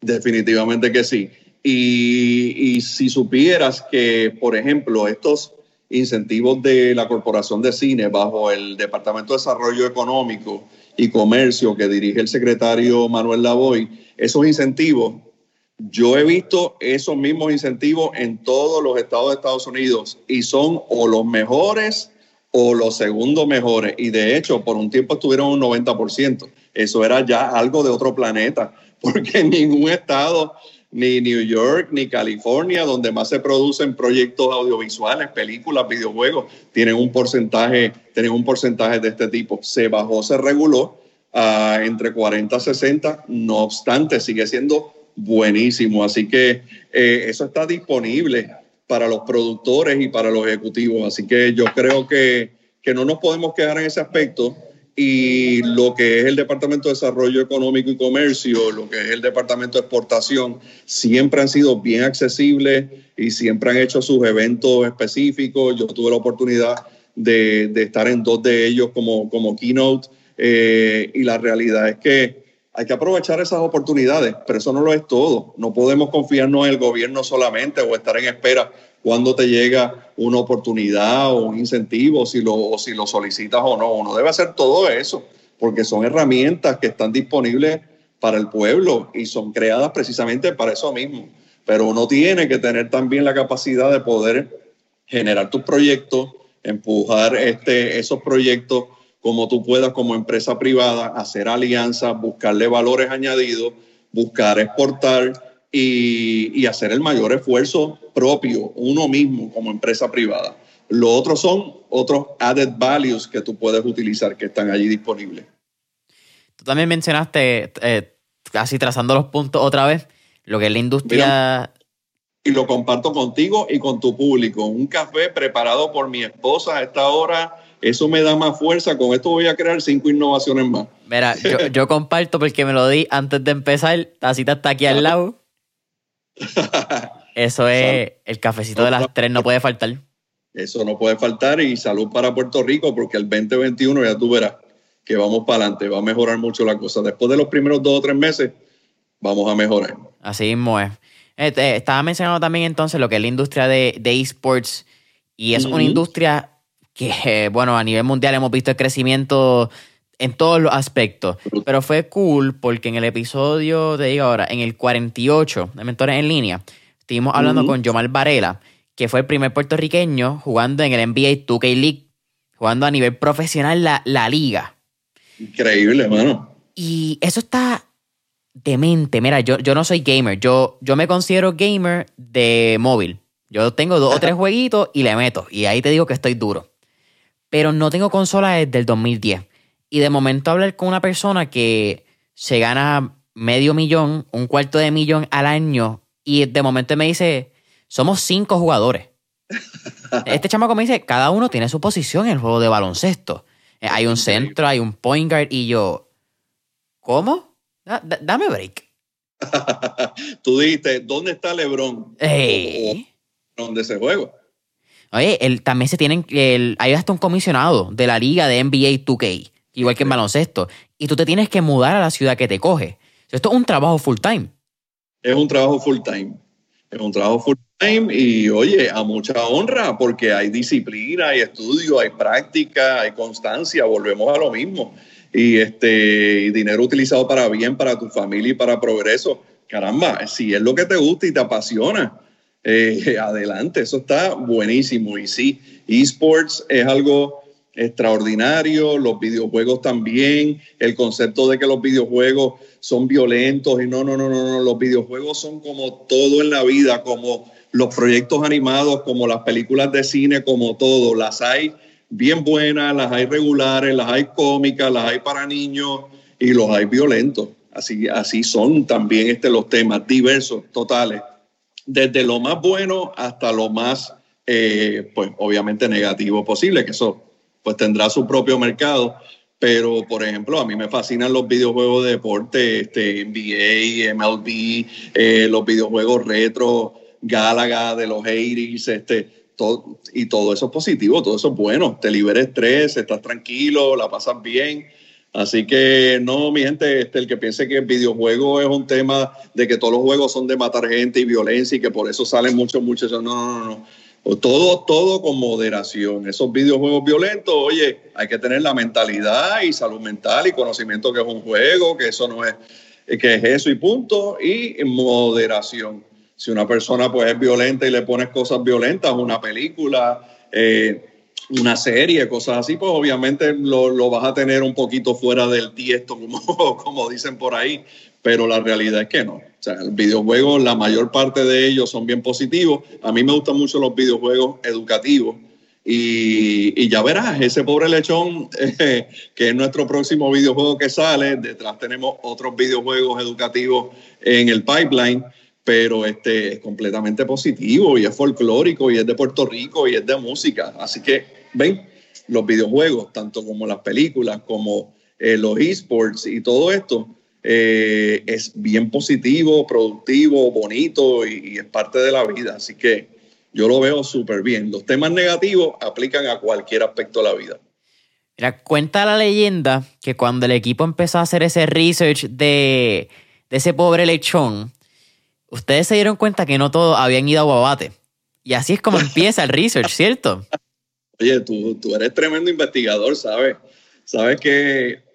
Definitivamente que sí. Y, si supieras que, por ejemplo, estos incentivos de la Corporación de Cine bajo el Departamento de Desarrollo Económico y Comercio que dirige el secretario Manuel Lavoy, esos incentivos, yo he visto esos mismos incentivos en todos los estados de Estados Unidos y son o los mejores o los segundos mejores. Y de hecho, por un tiempo estuvieron un 90%. Eso era ya algo de otro planeta, porque ningún estado, ni New York, ni California, donde más se producen proyectos audiovisuales, películas, videojuegos, tienen un porcentaje, tienen un porcentaje de este tipo. Se bajó, se reguló a entre 40 y 60, no obstante, sigue siendo buenísimo. Así que eh, eso está disponible para los productores y para los ejecutivos. Así que yo creo que, que no nos podemos quedar en ese aspecto y lo que es el Departamento de Desarrollo Económico y Comercio, lo que es el Departamento de Exportación, siempre han sido bien accesibles y siempre han hecho sus eventos específicos. Yo tuve la oportunidad de, de estar en dos de ellos como, como keynote eh, y la realidad es que hay que aprovechar esas oportunidades, pero eso no lo es todo. No podemos confiarnos en el gobierno solamente o estar en espera cuando te llega una oportunidad o un incentivo, si lo, o si lo solicitas o no. Uno debe hacer todo eso, porque son herramientas que están disponibles para el pueblo y son creadas precisamente para eso mismo. Pero uno tiene que tener también la capacidad de poder generar tus proyectos, empujar este, esos proyectos como tú puedas como empresa privada hacer alianzas, buscarle valores añadidos, buscar exportar y, hacer el mayor esfuerzo propio, uno mismo como empresa privada. Lo otro son otros added values que tú puedes utilizar que están allí disponibles. Tú también mencionaste, eh, casi trazando los puntos otra vez, lo que es la industria... y lo comparto contigo y con tu público. Un café preparado por mi esposa a esta hora eso me da más fuerza. Con esto voy a crear cinco innovaciones más. Mira, yo, comparto porque me lo di antes de empezar. La cita está aquí al lado. Eso es el cafecito de las tres, no puede faltar. Eso no puede faltar y salud para Puerto Rico porque el 2021 ya tú verás que vamos para adelante, va a mejorar mucho la cosa. Después de los primeros dos o tres meses, vamos a mejorar. Así mismo es. Este, estaba mencionando también entonces lo que es la industria de, esports y es una industria que, bueno, a nivel mundial hemos visto el crecimiento en todos los aspectos. Pero fue cool porque en el episodio, te digo ahora, en el 48 de Mentores en Línea, estuvimos hablando con Yomal Varela, que fue el primer puertorriqueño jugando en el NBA 2K League, jugando a nivel profesional la, la liga. Increíble, hermano. Y eso está demente. Mira, yo, yo no soy gamer, yo, yo me considero gamer de móvil Yo tengo dos o tres jueguitos y le meto. Y ahí te digo que estoy duro. Pero no tengo consola desde el 2010. Y de momento hablar con una persona que se gana medio millón, un cuarto de millón al año. Y de momento me dice, somos cinco jugadores. Este chamaco me dice, cada uno tiene su posición en el juego de baloncesto. Eh, hay un centro, hay un point guard y yo, ¿cómo? dame break. Tú dijiste, ¿dónde está LeBron? ¿Dónde se juega? Oye, también se tienen, el, hay hasta un comisionado de la liga de NBA 2K, igual que en baloncesto, y tú te tienes que mudar a la ciudad que te coge. Esto es un trabajo full time. Es un trabajo full time. Es un trabajo full time y oye, a mucha honra porque hay disciplina, hay estudio, hay práctica, hay constancia, volvemos a lo mismo. Y este dinero utilizado para bien, para tu familia y para progreso. Caramba, si es lo que te gusta y te apasiona, eh, adelante, eso está buenísimo. Y sí, esports es algo extraordinario, los videojuegos también, el concepto de que los videojuegos son violentos y no, no, no, no, no, los videojuegos son como todo en la vida, como los proyectos animados, como las películas de cine, como todo, las hay bien buenas, las hay regulares, las hay cómicas, las hay para niños y los hay violentos. Así, así son también este, los temas diversos, totales, desde lo más bueno hasta lo más, eh, pues obviamente negativo posible, que eso pues tendrá su propio mercado. Pero, por ejemplo, a mí me fascinan los videojuegos de deporte, este, NBA, MLB, eh, los videojuegos retro, Galaga de los 80 este, y todo eso es positivo, todo eso es bueno. Te libera estrés, estás tranquilo, la pasas bien. Así que no, mi gente, este, el que piense que el videojuego es un tema de que todos los juegos son de matar gente y violencia y que por eso salen muchos, muchos, no, no, no. Todo, todo con moderación. Esos videojuegos violentos, oye, hay que tener la mentalidad y salud mental y conocimiento que es un juego, que eso no es, que es eso y punto, y moderación. Si una persona pues es violenta y le pones cosas violentas, una película, eh, una serie, cosas así, pues obviamente lo, lo, vas a tener un poquito fuera del tiesto, como, como dicen por ahí, pero la realidad es que no. O sea, el videojuego, la mayor parte de ellos son bien positivos. A mí me gustan mucho los videojuegos educativos. Y, ya verás, ese pobre lechón, que es nuestro próximo videojuego que sale, detrás tenemos otros videojuegos educativos en el pipeline, pero este es completamente positivo y es folclórico y es de Puerto Rico y es de música. Así que, ven, los videojuegos, tanto como las películas, como eh, los esports y todo esto, eh, es bien positivo, productivo, bonito y, es parte de la vida. Así que yo lo veo súper bien. Los temas negativos aplican a cualquier aspecto de la vida. Mira, cuenta la leyenda que cuando el equipo empezó a hacer ese research de, ese pobre lechón, ustedes se dieron cuenta que no todos habían ido a Guabate. Y así es como empieza el research, ¿cierto? Oye, tú, tú eres tremendo investigador, ¿sabes? Sabes que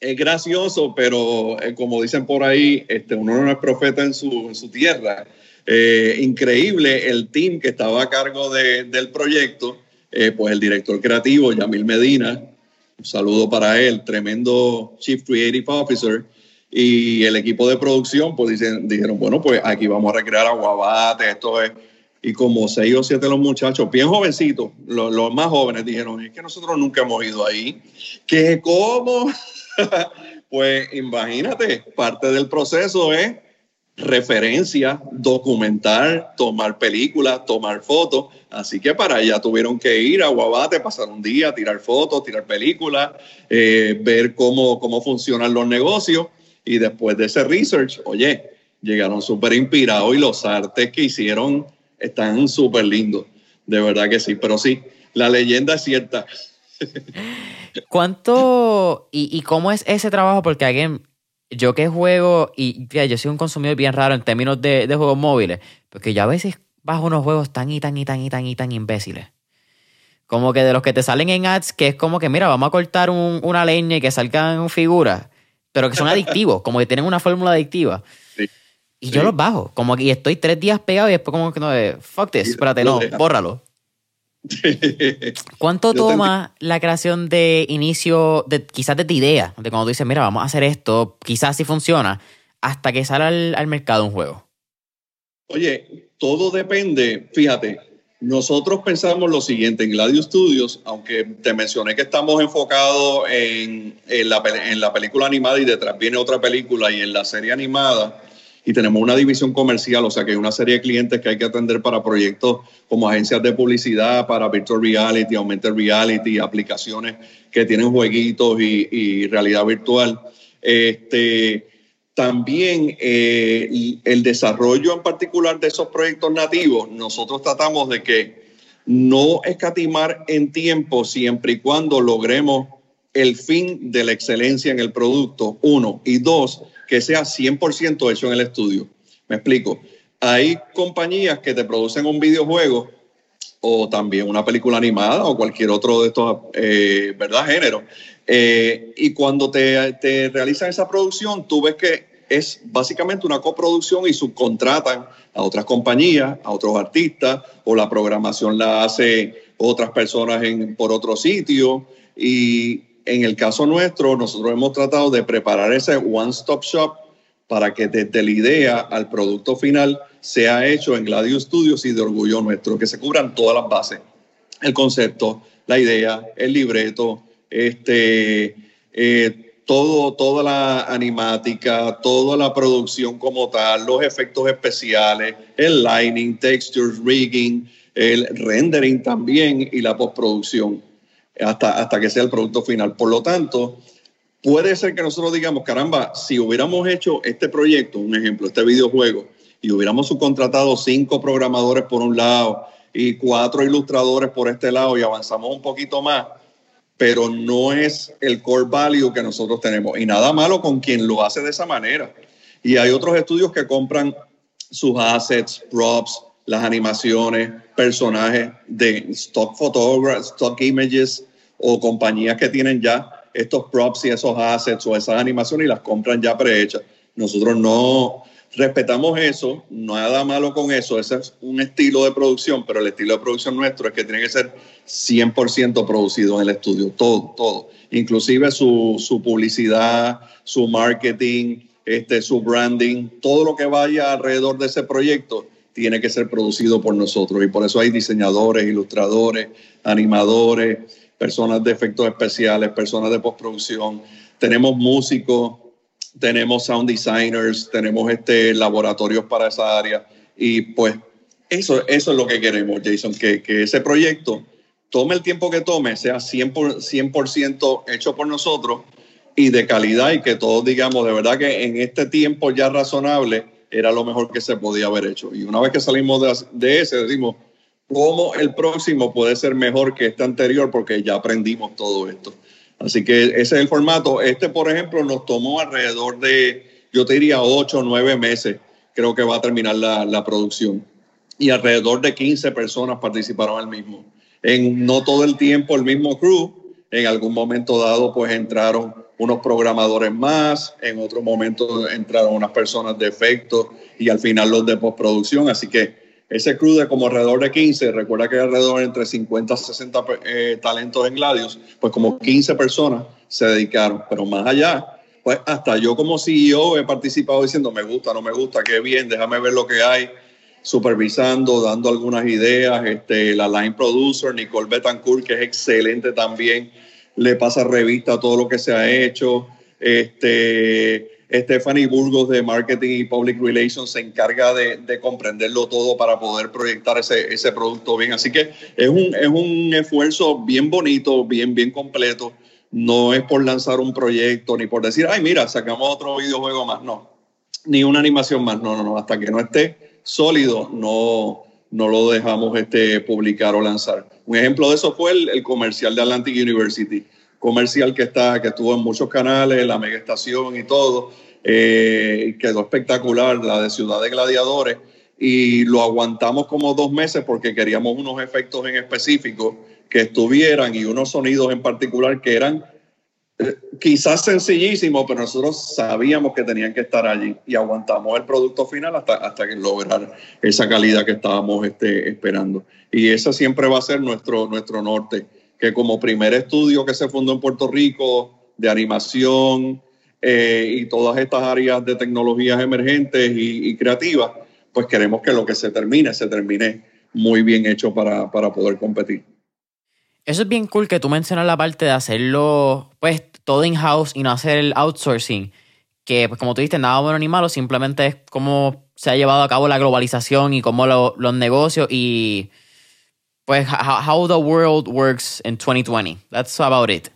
es gracioso, pero eh, como dicen por ahí, este, uno no es profeta en su, tierra. Eh, increíble el team que estaba a cargo del proyecto, eh, pues el director creativo, Yamil Medina, un saludo para él, tremendo Chief Creative Officer, y el equipo de producción, pues dicen, dijeron, bueno, pues aquí vamos a recrear a Guabate, esto es... Y como seis o siete los muchachos, bien jovencitos, los, los más jóvenes, dijeron, es que nosotros nunca hemos ido ahí. ¿Qué? ¿Cómo? pues imagínate, parte del proceso es referencia, documentar, tomar películas, tomar fotos. Así que para allá tuvieron que ir a Guabate, pasar un día, tirar fotos, tirar películas, eh, ver cómo, cómo funcionan los negocios. Y después de ese research, oye, llegaron súper inspirados y los artes que hicieron están súper lindos. De verdad que sí, pero sí, la leyenda es cierta. ¿Cuánto y, cómo es ese trabajo? Porque alguien, yo que juego, y yo soy un consumidor bien raro en términos de, juegos móviles, porque yo a veces bajo unos juegos tan y tan y tan y tan y tan imbéciles. Como que de los que te salen en ads, que es como que, mira, vamos a cortar una leña y que salgan figuras, pero que son adictivos, como que tienen una fórmula adictiva. Y yo los bajo, como que estoy tres días pegado y después como que no, fuck this, espérate, no, bórralo. ¿Cuánto toma la creación de inicio, de, quizás de tu idea, de cuando tú dices, mira, vamos a hacer esto, quizás si funciona, hasta que sale al, mercado un juego? Oye, todo depende, fíjate, nosotros pensamos lo siguiente en Gladius Studios, aunque te mencioné que estamos enfocados en, la, en la película animada y detrás viene otra película y en la serie animada, y tenemos una división comercial, o sea que hay una serie de clientes que hay que atender para proyectos como agencias de publicidad, para virtual reality, augmented reality, aplicaciones que tienen jueguitos y, realidad virtual. Este, también eh, el desarrollo en particular de esos proyectos nativos, nosotros tratamos de que no escatimar en tiempo siempre y cuando logremos el fin de la excelencia en el producto, uno, y dos, que sea 100% hecho en el estudio. Me explico. Hay compañías que te producen un videojuego o también una película animada o cualquier otro de estos eh. Eh, y cuando te, realizan esa producción, tú ves que es básicamente una coproducción y subcontratan a otras compañías, a otros artistas, o la programación la hace otras personas en, por otro sitio. Y en el caso nuestro, nosotros hemos tratado de preparar ese one-stop shop para que desde la idea al producto final sea hecho en Gladius Studios y de orgullo nuestro, que se cubran todas las bases. El concepto, la idea, el libreto, este, eh, todo, toda la animática, toda la producción como tal, los efectos especiales, el lighting, textures, rigging, el rendering también y la postproducción hasta, hasta que sea el producto final. Por lo tanto, puede ser que nosotros digamos, caramba, si hubiéramos hecho este proyecto, un ejemplo, este videojuego, y hubiéramos subcontratado cinco programadores por un lado y cuatro ilustradores por este lado y avanzamos un poquito más, pero no es el core value que nosotros tenemos. Y nada malo con quien lo hace de esa manera. Y hay otros estudios que compran sus assets, props, las animaciones, personajes de stock photographs, stock images o compañías que tienen ya estos props y esos assets o esas animaciones y las compran ya prehechas. Nosotros no respetamos eso, nada malo con eso, ese es un estilo de producción, pero el estilo de producción nuestro es que tiene que ser 100% producido en el estudio, todo, todo, inclusive su, su publicidad, su marketing, este, su branding, todo lo que vaya alrededor de ese proyecto tiene que ser producido por nosotros. Y por eso hay diseñadores, ilustradores, animadores, personas de efectos especiales, personas de postproducción, tenemos músicos, tenemos sound designers, tenemos este, laboratorios para esa área y pues eso, eso es lo que queremos, Jason, que, que ese proyecto tome el tiempo que tome, sea 100%, 100 hecho por nosotros y de calidad y que todos digamos, de verdad que en este tiempo ya razonable, era lo mejor que se podía haber hecho. Y una vez que salimos de, ese, decimos, ¿cómo el próximo puede ser mejor que este anterior? Porque ya aprendimos todo esto. Así que ese es el formato. Este, por ejemplo, nos tomó alrededor de, yo te diría, ocho o nueve meses, creo que va a terminar la, la producción. Y alrededor de 15 personas participaron al mismo. En no todo el tiempo el mismo crew, en algún momento dado pues entraron unos programadores más, en otro momento entraron unas personas de efectos y al final los de postproducción. Así que ese crew de como alrededor de 15, recuerda que alrededor entre 50 y 60 eh, talentos en Gladius, pues como 15 personas se dedicaron. Pero más allá, pues hasta yo como CEO he participado diciendo me gusta, no me gusta, qué bien, déjame ver lo que hay, supervisando, dando algunas ideas. Este, la line producer, Nicole Betancourt, que es excelente también le pasa revista a todo lo que se ha hecho. Este, Stephanie Burgos de Marketing y Public Relations se encarga de, comprenderlo todo para poder proyectar ese, ese, producto bien. Así que es un, es un esfuerzo bien bonito, bien, bien completo. No es por lanzar un proyecto ni por decir, ay, mira, sacamos otro videojuego más. No, ni una animación más. No, no, no. Hasta que no esté sólido, no, no lo dejamos este, publicar o lanzar. Un ejemplo de eso fue el, comercial de Atlantic University, comercial que, está, que estuvo en muchos canales, la mega estación y todo, eh, quedó espectacular, la de Ciudad de Gladiadores, y lo aguantamos como dos meses porque queríamos unos efectos en específico que estuvieran y unos sonidos en particular que eran quizás sencillísimo, pero nosotros sabíamos que tenían que estar allí y aguantamos el producto final hasta, hasta lograr esa calidad que estábamos este, esperando. Y ese siempre va a ser nuestro, nuestro norte, que como primer estudio que se fundó en Puerto Rico de animación eh, y todas estas áreas de tecnologías emergentes y, creativas, pues queremos que lo que se termine, se termine muy bien hecho para, para poder competir. Eso es bien cool que tú mencionas la parte de hacerlo, pues, todo in-house y no hacer el outsourcing. Que, pues, como tú dijiste, nada bueno ni malo, simplemente es cómo se ha llevado a cabo la globalización y cómo los negocios y, pues, how, the world works in 2020. That's about it.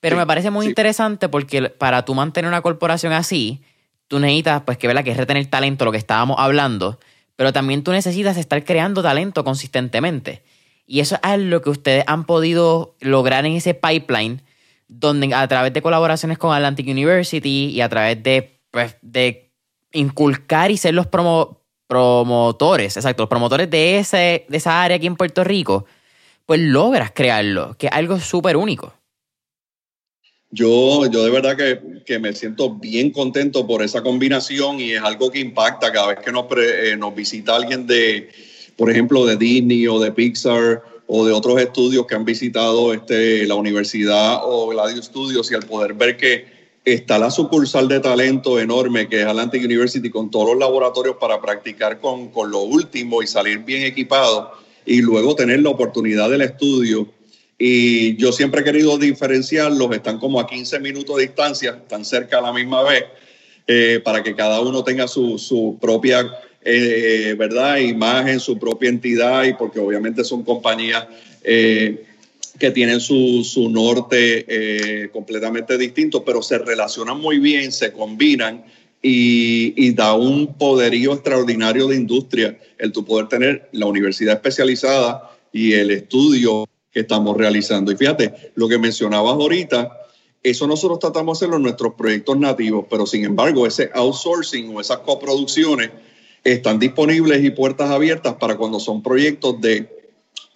Pero me parece muy interesante porque para tú mantener una corporación así, tú necesitas, pues, que, que es retener talento, lo que estábamos hablando, pero también tú necesitas estar creando talento consistentemente. Y eso es lo que ustedes han podido lograr en ese pipeline, donde a través de colaboraciones con Atlantic University y a través de, pues, de inculcar y ser los promotores, exacto, los promotores de, ese, de esa área aquí en Puerto Rico, pues logras crearlo, que es algo súper único. Yo, yo de verdad que, que, me siento bien contento por esa combinación y es algo que impacta cada vez que nos, eh, nos visita alguien de, por ejemplo, de Disney o de Pixar o de otros estudios que han visitado este, la universidad o Gladio Studios y al poder ver que está la sucursal de talento enorme que es Atlantic University con todos los laboratorios para practicar con, con lo último y salir bien equipado y luego tener la oportunidad del estudio. Y yo siempre he querido diferenciarlos, están como a 15 minutos de distancia, están cerca a la misma vez, eh, para que cada uno tenga su, su propia eh, ¿verdad? Imagen, su propia entidad y porque obviamente son compañías eh, que tienen su, su norte eh, completamente distinto, pero se relacionan muy bien, se combinan y, y, da un poderío extraordinario de industria el tu poder tener la universidad especializada y el estudio que estamos realizando. Y fíjate, lo que mencionabas ahorita, eso nosotros tratamos de hacerlo en nuestros proyectos nativos, pero sin embargo, ese outsourcing o esas coproducciones están disponibles y puertas abiertas para cuando son proyectos de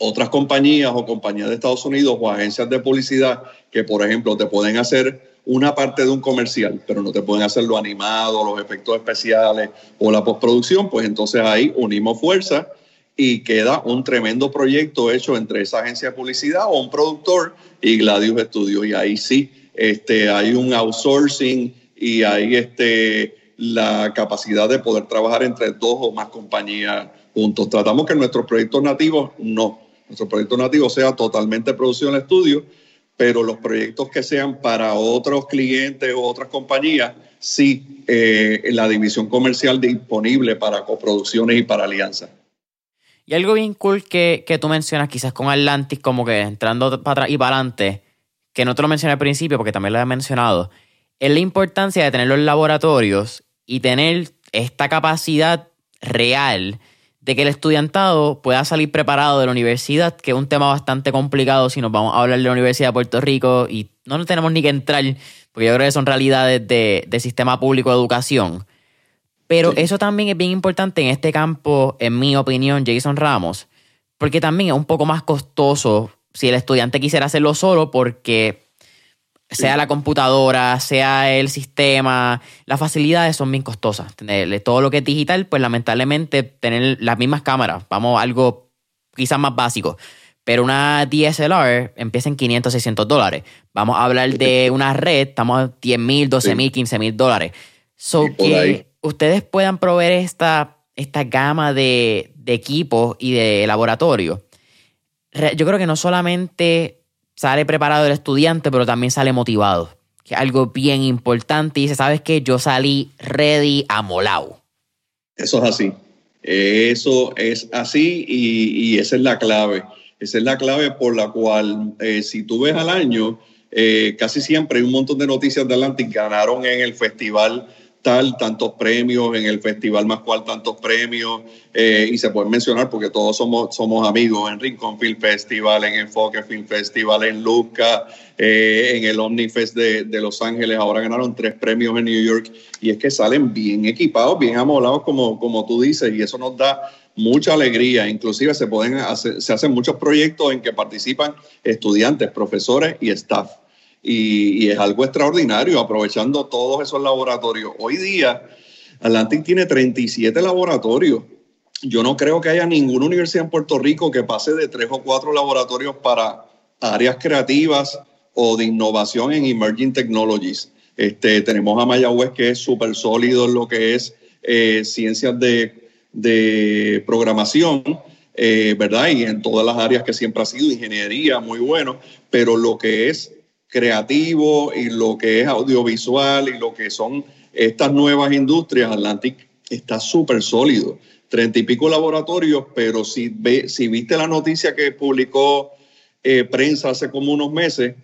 otras compañías o compañías de Estados Unidos o agencias de publicidad que, por ejemplo, te pueden hacer una parte de un comercial, pero no te pueden hacer lo animado, los efectos especiales o la postproducción, pues entonces ahí unimos fuerzas y queda un tremendo proyecto hecho entre esa agencia de publicidad o un productor y Gladius Studios. Y ahí sí este, hay un outsourcing y hay este, la capacidad de poder trabajar entre dos o más compañías juntos. Tratamos que nuestros proyectos nativos no, nuestro proyecto nativo sea totalmente producción en estudio, pero los proyectos que sean para otros clientes o otras compañías, sí, eh, la división comercial disponible para coproducciones y para alianzas. Y algo bien cool que, que, tú mencionas, quizás con Atlantis, como que entrando para atrás y para adelante, que no te lo mencioné al principio porque también lo he mencionado, es la importancia de tener los laboratorios y tener esta capacidad real de que el estudiantado pueda salir preparado de la universidad, que es un tema bastante complicado si nos vamos a hablar de la Universidad de Puerto Rico y no nos tenemos ni que entrar, porque yo creo que son realidades de, sistema público de educación. Pero eso también es bien importante en este campo, en mi opinión, Jason Ramos, porque también es un poco más costoso si el estudiante quisiera hacerlo solo, porque sea la computadora, sea el sistema, las facilidades son bien costosas. Todo lo que es digital, pues lamentablemente tener las mismas cámaras, vamos a algo quizás más básico. Pero una DSLR empieza en 500, 600 dólares. Vamos a hablar de una red, estamos a 10 mil, 12 mil, 15 mil dólares. So que ustedes puedan proveer esta, esta gama de, de equipos y de laboratorio. Yo creo que no solamente sale preparado el estudiante, pero también sale motivado. Que es algo bien importante. Y dice, ¿sabes qué? Yo salí ready, amolado. Eso es así. Eso es así y, esa es la clave. Esa es la clave por la cual, eh, si tú ves al año, eh, casi siempre hay un montón de noticias de Atlantic ganaron en el festival tal, tantos premios, en el festival más cual tantos premios, eh, y se pueden mencionar porque todos somos, somos amigos, en Rincon Film Festival, en Enfoque Film Festival, en Luca, eh, en el Omnifest de, de, Los Ángeles, ahora ganaron tres premios en New York, y es que salen bien equipados, bien amolados, como, como tú dices, y eso nos da mucha alegría, inclusive se, pueden hacer, se hacen muchos proyectos en que participan estudiantes, profesores y staff y, es algo extraordinario, aprovechando todos esos laboratorios. Hoy día, Atlantic tiene 37 laboratorios. Yo no creo que haya ninguna universidad en Puerto Rico que pase de tres o cuatro laboratorios para áreas creativas o de innovación en emerging technologies. Este, tenemos a Mayagüez que es súper sólido en lo que es eh, ciencias de de programación, eh, ¿verdad? Y en todas las áreas que siempre ha sido ingeniería, muy bueno, pero lo que es creativo y lo que es audiovisual y lo que son estas nuevas industrias, Atlantic está súper sólido. Treinta y pico laboratorios, pero si, ve, si viste la noticia que publicó eh, prensa hace como unos meses,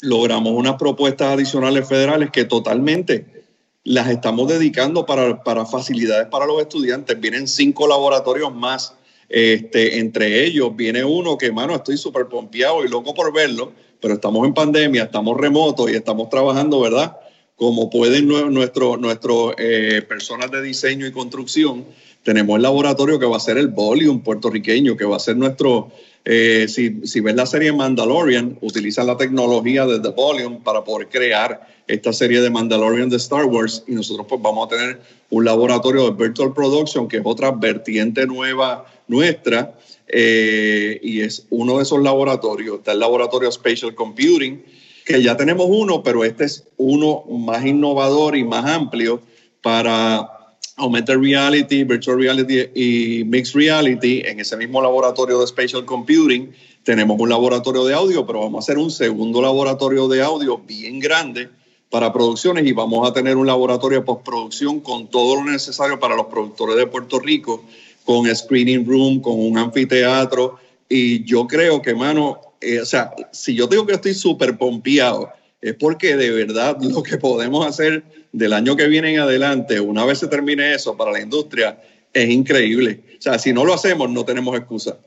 logramos unas propuestas adicionales federales que totalmente las estamos dedicando para, para facilidades para los estudiantes. Vienen cinco laboratorios más. Este, entre ellos viene uno que, mano, estoy súper pompeado y loco por verlo, pero estamos en pandemia, estamos remotos y estamos trabajando, ¿verdad? Como pueden nuestros nuestro, eh, personas de diseño y construcción. Tenemos el laboratorio que va a ser el Volume puertorriqueño, que va a ser nuestro, eh, si, si ves la serie Mandalorian, utilizan la tecnología de The Volume para poder crear esta serie de Mandalorian de Star Wars y nosotros pues vamos a tener un laboratorio de Virtual Production que es otra vertiente nueva nuestra eh, y es uno de esos laboratorios, está el laboratorio Spatial Computing, que ya tenemos uno, pero este es uno más innovador y más amplio para augmented reality, virtual reality y mixed reality en ese mismo laboratorio de spatial computing. Tenemos un laboratorio de audio, pero vamos a hacer un segundo laboratorio de audio bien grande para producciones y vamos a tener un laboratorio de postproducción con todo lo necesario para los productores de Puerto Rico, con screening room, con un anfiteatro. Y yo creo que, mano, eh, o sea, si yo digo que estoy súper pompeado, es porque de verdad lo que podemos hacer del año que viene en adelante, una vez se termine eso para la industria, es increíble. O sea, si no lo hacemos, no tenemos excusa.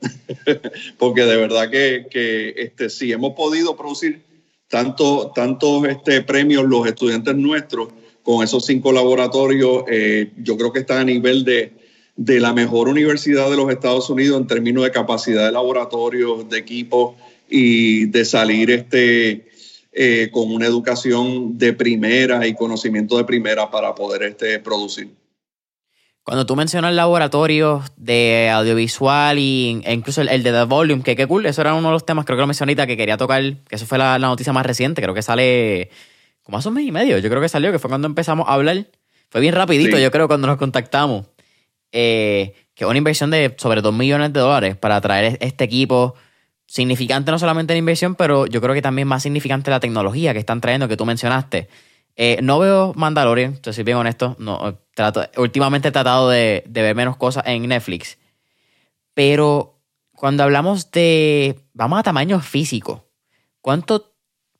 porque de verdad que, que este, si hemos podido producir tanto, tantos este, premios los estudiantes nuestros con esos cinco laboratorios, eh, yo creo que está a nivel de, de la mejor universidad de los Estados Unidos en términos de capacidad de laboratorios, de equipos y de salir este, eh, con una educación de primera y conocimiento de primera para poder este, producir. Cuando tú mencionas laboratorios de audiovisual y, e incluso el, de The Volume, que qué cool, eso era uno de los temas, creo que lo mencioné ahorita, que quería tocar, que eso fue la, noticia más reciente, creo que sale como hace un mes y medio, yo creo que salió, que fue cuando empezamos a hablar. Fue bien rapidito, yo creo, cuando nos contactamos. Eh, que una inversión de sobre 2 millones de dólares para traer este equipo significante no solamente la inversión, pero yo creo que también más significante la tecnología que están trayendo, que tú mencionaste. Eh, no veo Mandalorian, te soy bien honesto. Trato, últimamente he tratado de, ver menos cosas en Netflix. Pero cuando hablamos de. Vamos a tamaño físico. ¿Cuántos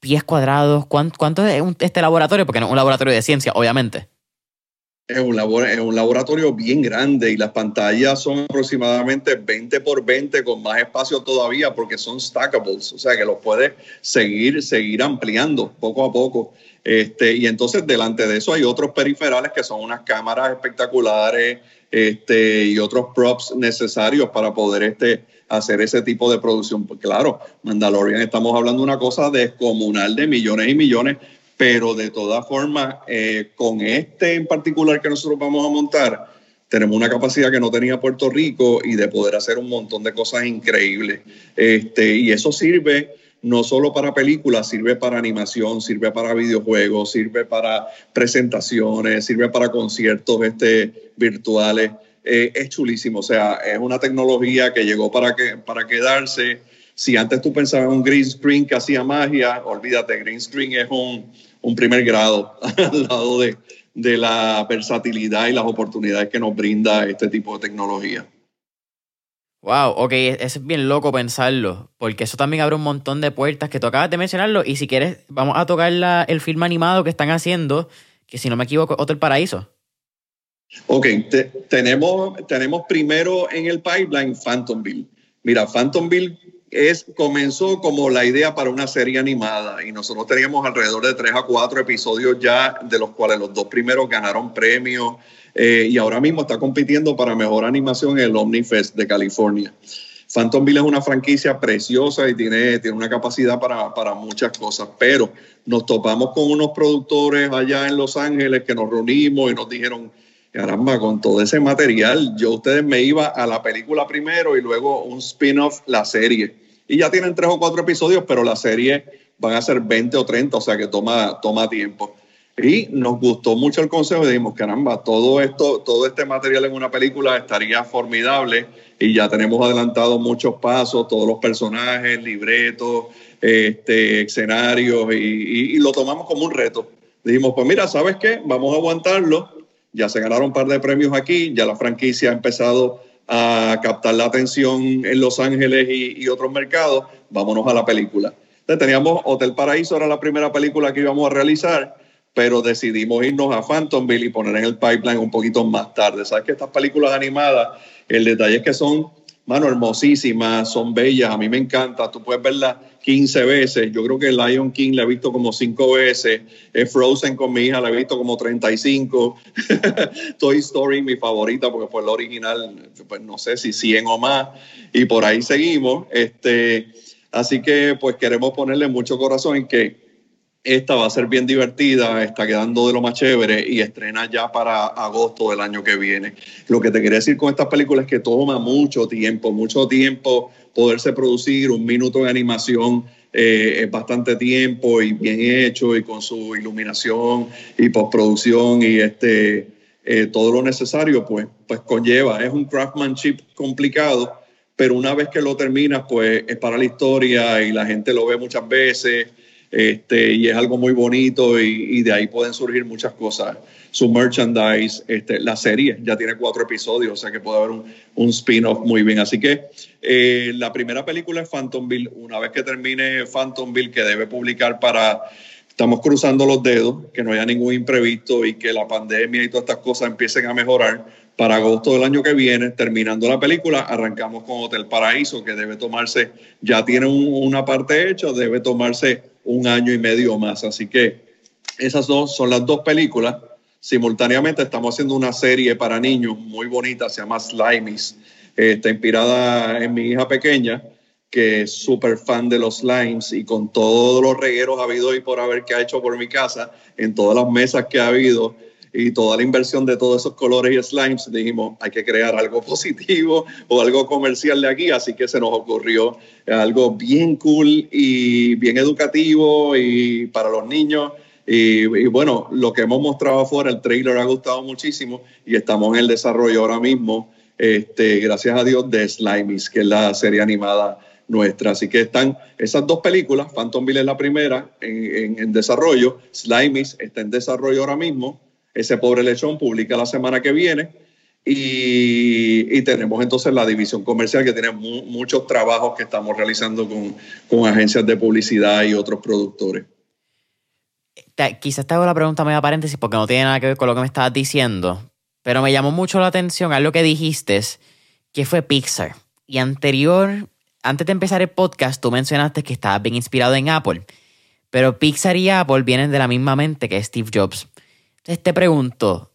pies cuadrados? ¿Cuánto, es este laboratorio? Porque no es un laboratorio de ciencia, obviamente. Es un, es un laboratorio bien grande y las pantallas son aproximadamente 20 por 20 con más espacio todavía porque son stackables, o sea que los puedes seguir, seguir ampliando poco a poco. Este, y entonces delante de eso hay otros periferales que son unas cámaras espectaculares este, y otros props necesarios para poder este, hacer ese tipo de producción. Pues claro, Mandalorian estamos hablando de una cosa descomunal de millones y millones pero de todas formas, eh, con este en particular que nosotros vamos a montar, tenemos una capacidad que no tenía Puerto Rico y de poder hacer un montón de cosas increíbles. Este, y eso sirve no solo para películas, sirve para animación, sirve para videojuegos, sirve para presentaciones, sirve para conciertos este, virtuales. Eh, es chulísimo, o sea, es una tecnología que llegó para, que, para quedarse. Si antes tú pensabas en un green screen que hacía magia, olvídate, green screen es un, un primer grado al lado de, la versatilidad y las oportunidades que nos brinda este tipo de tecnología. Wow, ok, es bien loco pensarlo, porque eso también abre un montón de puertas que tú acabas de mencionarlo. Y si quieres, vamos a tocar el film animado que están haciendo, que si no me equivoco, Hotel Paraíso. Ok, tenemos, tenemos primero en el pipeline Phantomville. Mira, Phantomville es, comenzó como la idea para una serie animada y nosotros teníamos alrededor de tres a cuatro episodios ya, de los cuales los dos primeros ganaron premios eh, y ahora mismo está compitiendo para mejor animación en el Omnifest de California. Phantomville es una franquicia preciosa y tiene, tiene una capacidad para, para muchas cosas, pero nos topamos con unos productores allá en Los Ángeles que nos reunimos y nos dijeron, caramba, con todo ese material, yo ustedes me iba a la película primero y luego un spin-off, la serie. Y ya tienen tres o cuatro episodios, pero la serie van a ser 20 o 30, o sea que toma, toma tiempo. Y nos gustó mucho el consejo y dijimos, caramba, todo esto, todo este material en una película estaría formidable y ya tenemos adelantado muchos pasos, todos los personajes, libretos, este, escenarios y, lo tomamos como un reto. Dijimos, pues mira, ¿sabes qué? Vamos a aguantarlo. Ya se ganaron un par de premios aquí, ya la franquicia ha empezado a captar la atención en Los Ángeles y, otros mercados. Vámonos a la película. Entonces teníamos Hotel Paraíso, era la primera película que íbamos a realizar pero decidimos irnos a Phantomville y poner en el pipeline un poquito más tarde. Sabes que estas películas animadas, el detalle es que son, mano, hermosísimas, son bellas, a mí me encanta, tú puedes verlas 15 veces, yo creo que Lion King la he visto como 5 veces, Frozen con mi hija la he visto como 35, Toy Story mi favorita porque fue la original, pues no sé si 100 o más, y por ahí seguimos, este, así que pues queremos ponerle mucho corazón en que esta va a ser bien divertida, está quedando de lo más chévere y estrena ya para agosto del año que viene. Lo que te quería decir con estas películas es que toma mucho tiempo, mucho tiempo poderse producir, un minuto de animación eh, es bastante tiempo y bien hecho y con su iluminación y postproducción y este, eh, todo lo necesario, pues, pues conlleva, es un craftsmanship complicado, pero una vez que lo terminas, pues es para la historia y la gente lo ve muchas veces este, y es algo muy bonito y, de ahí pueden surgir muchas cosas. Su merchandise, este, la serie ya tiene cuatro episodios, o sea que puede haber un, spin-off muy bien. Así que eh, la primera película es Phantomville. Una vez que termine Phantomville, que debe publicar para estamos cruzando los dedos, que no haya ningún imprevisto y que la pandemia y todas estas cosas empiecen a mejorar. Para agosto del año que viene, terminando la película, arrancamos con Hotel Paraíso, que debe tomarse, ya tiene una parte hecha, debe tomarse un año y medio más. Así que esas dos son las dos películas. Simultáneamente estamos haciendo una serie para niños muy bonita, se llama Slimies. está inspirada en mi hija pequeña, que es súper fan de los slimes y con todos los regueros habido y por haber que ha hecho por mi casa, en todas las mesas que ha habido, y toda la inversión de todos esos colores y slimes, dijimos, hay que crear algo positivo o algo comercial de aquí, así que se nos ocurrió algo bien cool y bien educativo y para los niños. Y, bueno, lo que hemos mostrado afuera, el trailer ha gustado muchísimo y estamos en el desarrollo ahora mismo, este, gracias a Dios, de Slimies, que es la serie animada nuestra. Así que están esas dos películas, Phantomville es la primera en, en desarrollo, Slimies está en desarrollo ahora mismo ese pobre lechón publica la semana que viene y, tenemos entonces la división comercial que tiene muchos trabajos que estamos realizando con, con, agencias de publicidad y otros productores. quizás te hago la pregunta medio paréntesis porque no tiene nada que ver con lo que me estabas diciendo, pero me llamó mucho la atención a lo que dijiste, que fue Pixar. Y anterior, antes de empezar el podcast, tú mencionaste que estabas bien inspirado en Apple, pero Pixar y Apple vienen de la misma mente que Steve Jobs. Entonces te pregunto,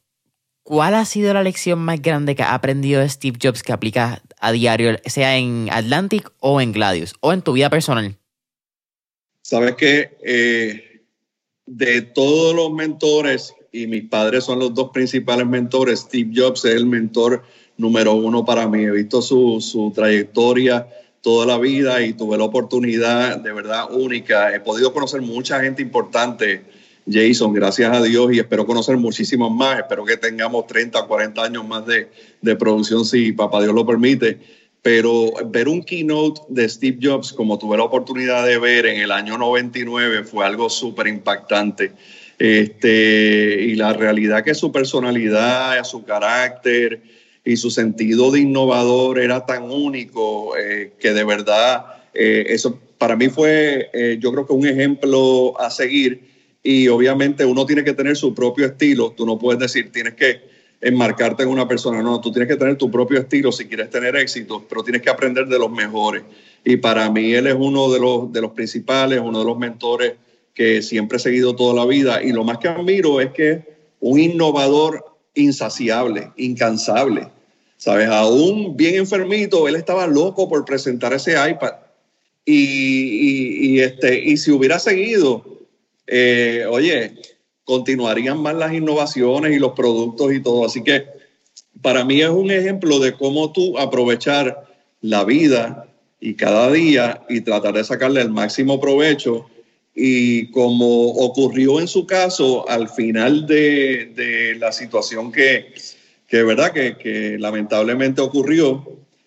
¿cuál ha sido la lección más grande que ha aprendido Steve Jobs que aplica a diario, sea en Atlantic o en Gladius, o en tu vida personal? Sabes que eh, de todos los mentores, y mis padres son los dos principales mentores, Steve Jobs es el mentor número uno para mí. He visto su, su trayectoria toda la vida y tuve la oportunidad de verdad única. He podido conocer mucha gente importante Jason, gracias a Dios, y espero conocer muchísimos más. Espero que tengamos 30, 40 años más de, de producción, si papá Dios lo permite. Pero ver un keynote de Steve Jobs, como tuve la oportunidad de ver en el año 99, fue algo súper impactante. Este, y la realidad que su personalidad, su carácter y su sentido de innovador era tan único eh, que de verdad eh, eso para mí fue, eh, yo creo que un ejemplo a seguir y obviamente uno tiene que tener su propio estilo. Tú no puedes decir, tienes que enmarcarte en una persona. No, tú tienes que tener tu propio estilo si quieres tener éxito, pero tienes que aprender de los mejores. Y para mí él es uno de los, de los principales, uno de los mentores que siempre he seguido toda la vida. Y lo más que admiro es que un innovador insaciable, incansable. ¿Sabes? Aún bien enfermito, él estaba loco por presentar ese iPad. Y, y, este, y si hubiera seguido eh, oye, continuarían más las innovaciones y los productos y todo. Así que para mí es un ejemplo de cómo tú aprovechar la vida y cada día y tratar de sacarle el máximo provecho y como ocurrió en su caso al final de, la situación que, que verdad que, que, lamentablemente ocurrió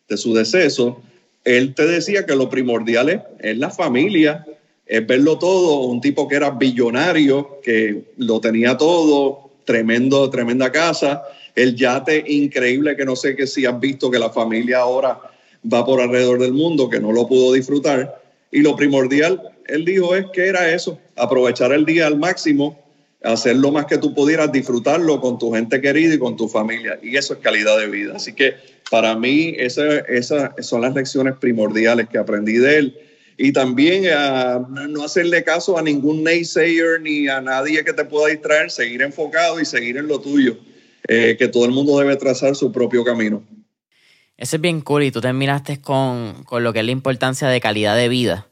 de su deceso, él te decía que lo primordial es, la familia, es verlo todo, un tipo que era billonario, que lo tenía todo, tremendo, tremenda casa, el yate increíble que no sé que si has visto que la familia ahora va por alrededor del mundo, que no lo pudo disfrutar. Y lo primordial, él dijo, es que era eso, aprovechar el día al máximo, hacer lo más que tú pudieras, disfrutarlo con tu gente querida y con tu familia. Y eso es calidad de vida. Así que para mí esas esa son las lecciones primordiales que aprendí de él. Y también no hacerle caso a ningún naysayer ni a nadie que te pueda distraer, seguir enfocado y seguir en lo tuyo, eh, que todo el mundo debe trazar su propio camino. Ese es bien cool y tú terminaste con, con lo que es la importancia de calidad de vida.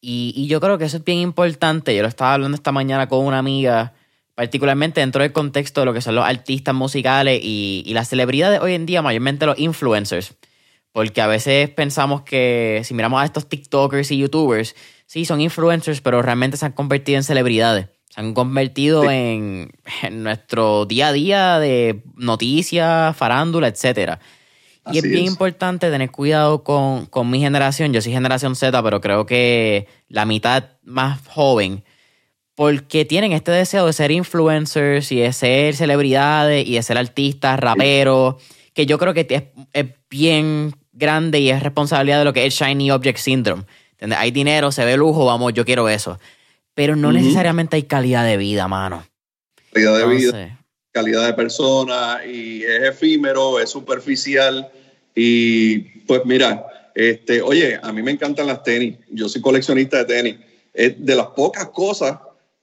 Y, y, yo creo que eso es bien importante. Yo lo estaba hablando esta mañana con una amiga, particularmente dentro del contexto de lo que son los artistas musicales y, y las celebridades hoy en día, mayormente los influencers. Porque a veces pensamos que si miramos a estos TikTokers y YouTubers, sí, son influencers, pero realmente se han convertido en celebridades. Se han convertido en, en, nuestro día a día de noticias, farándula, etcétera. Y es bien importante tener cuidado con, con, mi generación. Yo soy generación Z, pero creo que la mitad más joven, porque tienen este deseo de ser influencers y de ser celebridades y de ser artistas, raperos, que yo creo que es, es, bien grande y es responsabilidad de lo que es Shiny Object Syndrome. Hay dinero, se ve lujo, vamos, yo quiero eso. Pero no necesariamente hay calidad de vida, mano. Calidad de vida calidad de persona y es efímero, es superficial y pues mira, este, oye, a mí me encantan las tenis, yo soy coleccionista de tenis, es de las pocas cosas,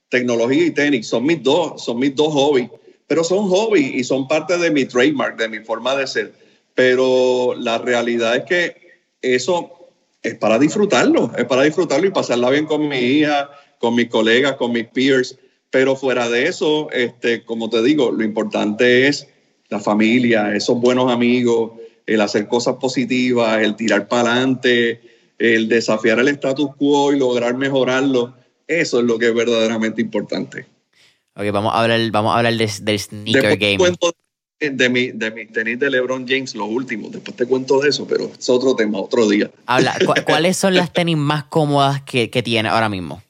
tecnología y tenis, son mis dos, son mis dos hobbies, pero son hobbies y son parte de mi trademark, de mi forma de ser, pero la realidad es que eso es para disfrutarlo, es para disfrutarlo y pasarla bien con mi hija, con mis colegas, con mis peers pero fuera de eso, este, como te digo, lo importante es la familia, esos buenos amigos, el hacer cosas positivas, el tirar para adelante, el desafiar el status quo y lograr mejorarlo. Eso es lo que es verdaderamente importante. Ok, vamos a hablar, vamos a hablar del sneaker game. Cuento de, mi, de mis tenis de LeBron James, los últimos. Después te cuento de eso, pero es otro tema, otro día. Habla, ¿Cuáles son las tenis más cómodas que, que tiene ahora mismo?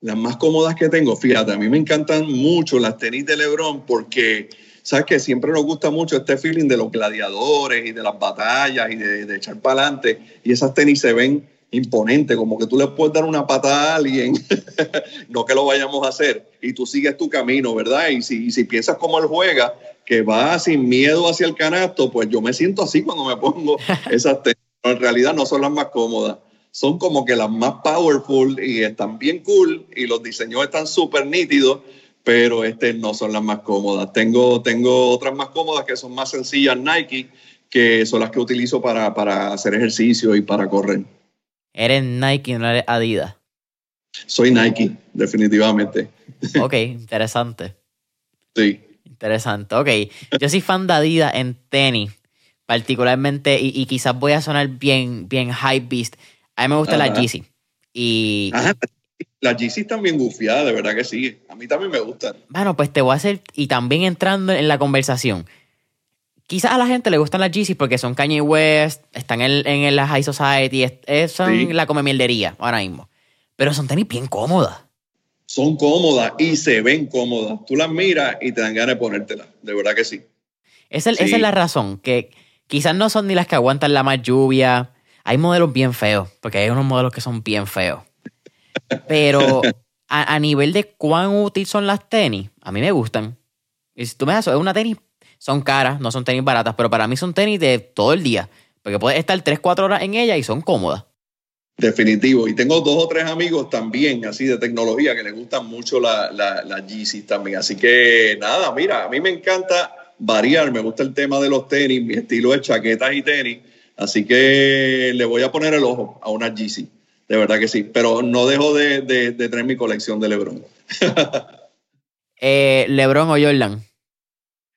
las más cómodas que tengo, fíjate, a mí me encantan mucho las tenis de Lebron porque, sabes que siempre nos gusta mucho este feeling de los gladiadores y de las batallas y de, echar para adelante. Y esas tenis se ven imponentes, como que tú le puedes dar una patada a alguien, no que lo vayamos a hacer, y tú sigues tu camino, ¿verdad? Y si, si piensas como él juega, que va sin miedo hacia el canasto, pues yo me siento así cuando me pongo esas tenis. Pero en realidad no son las más cómodas son como que las más powerful y están bien cool y los diseños están súper nítidos, pero este no son las más cómodas. Tengo, tengo otras más cómodas que son más sencillas Nike, que son las que utilizo para, para hacer ejercicio y para correr. ¿Eres Nike, no eres Adidas? Soy Nike, definitivamente. Ok, interesante. Sí. Interesante. Ok, yo soy fan de Adidas en tenis, particularmente, y, y quizás voy a sonar bien, bien hype beast a mí me gusta la Yeezy. Y, Ajá, las Yeezy están bien gufiadas, de verdad que sí. A mí también me gustan. Bueno, pues te voy a hacer, y también entrando en la conversación. Quizás a la gente le gustan las Yeezy porque son Kanye West, están en, en la High Society, son la come mieldería ahora mismo. Pero son tenis bien cómodas. Son cómodas y se ven cómodas. Tú las miras y te dan ganas de ponértelas. De verdad que sí. Esa, esa es la razón, que quizás no son ni las que aguantan la más lluvia, hay modelos bien feos, porque hay unos modelos que son bien feos. Pero a, nivel de cuán útil son las tenis, a mí me gustan. Y si tú me das es una tenis, son caras, no son tenis baratas, pero para mí son tenis de todo el día. Porque puedes estar 3, 4 horas en ella y son cómodas. Definitivo. Y tengo dos o tres amigos también, así de tecnología, que les gustan mucho las la, la Yeezy también. Así que nada, mira, a mí me encanta variar, me gusta el tema de los tenis, mi estilo de chaquetas y tenis. Así que le voy a poner el ojo a una GC, de verdad que sí, pero no dejo de, tener mi colección de Lebron. eh, ¿Lebron o Jordan?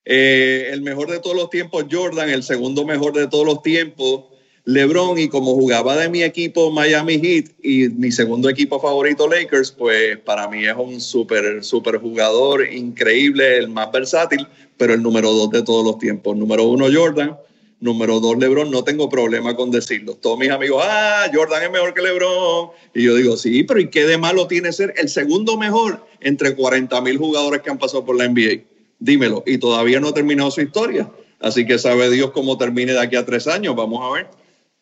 Eh, el mejor de todos los tiempos, Jordan, el segundo mejor de todos los tiempos. LeBron y como jugaba de mi equipo Miami Heat y mi segundo equipo favorito Lakers, pues para mí es un súper, súper jugador, increíble, el más versátil, pero el número dos de todos los tiempos. Número uno Jordan, número dos LeBron, no tengo problema con decirlo. Todos mis amigos, ah, Jordan es mejor que LeBron. Y yo digo, sí, pero ¿y qué de malo tiene ser el segundo mejor entre 40 mil jugadores que han pasado por la NBA? Dímelo. Y todavía no ha terminado su historia. Así que sabe Dios cómo termine de aquí a tres años. Vamos a ver.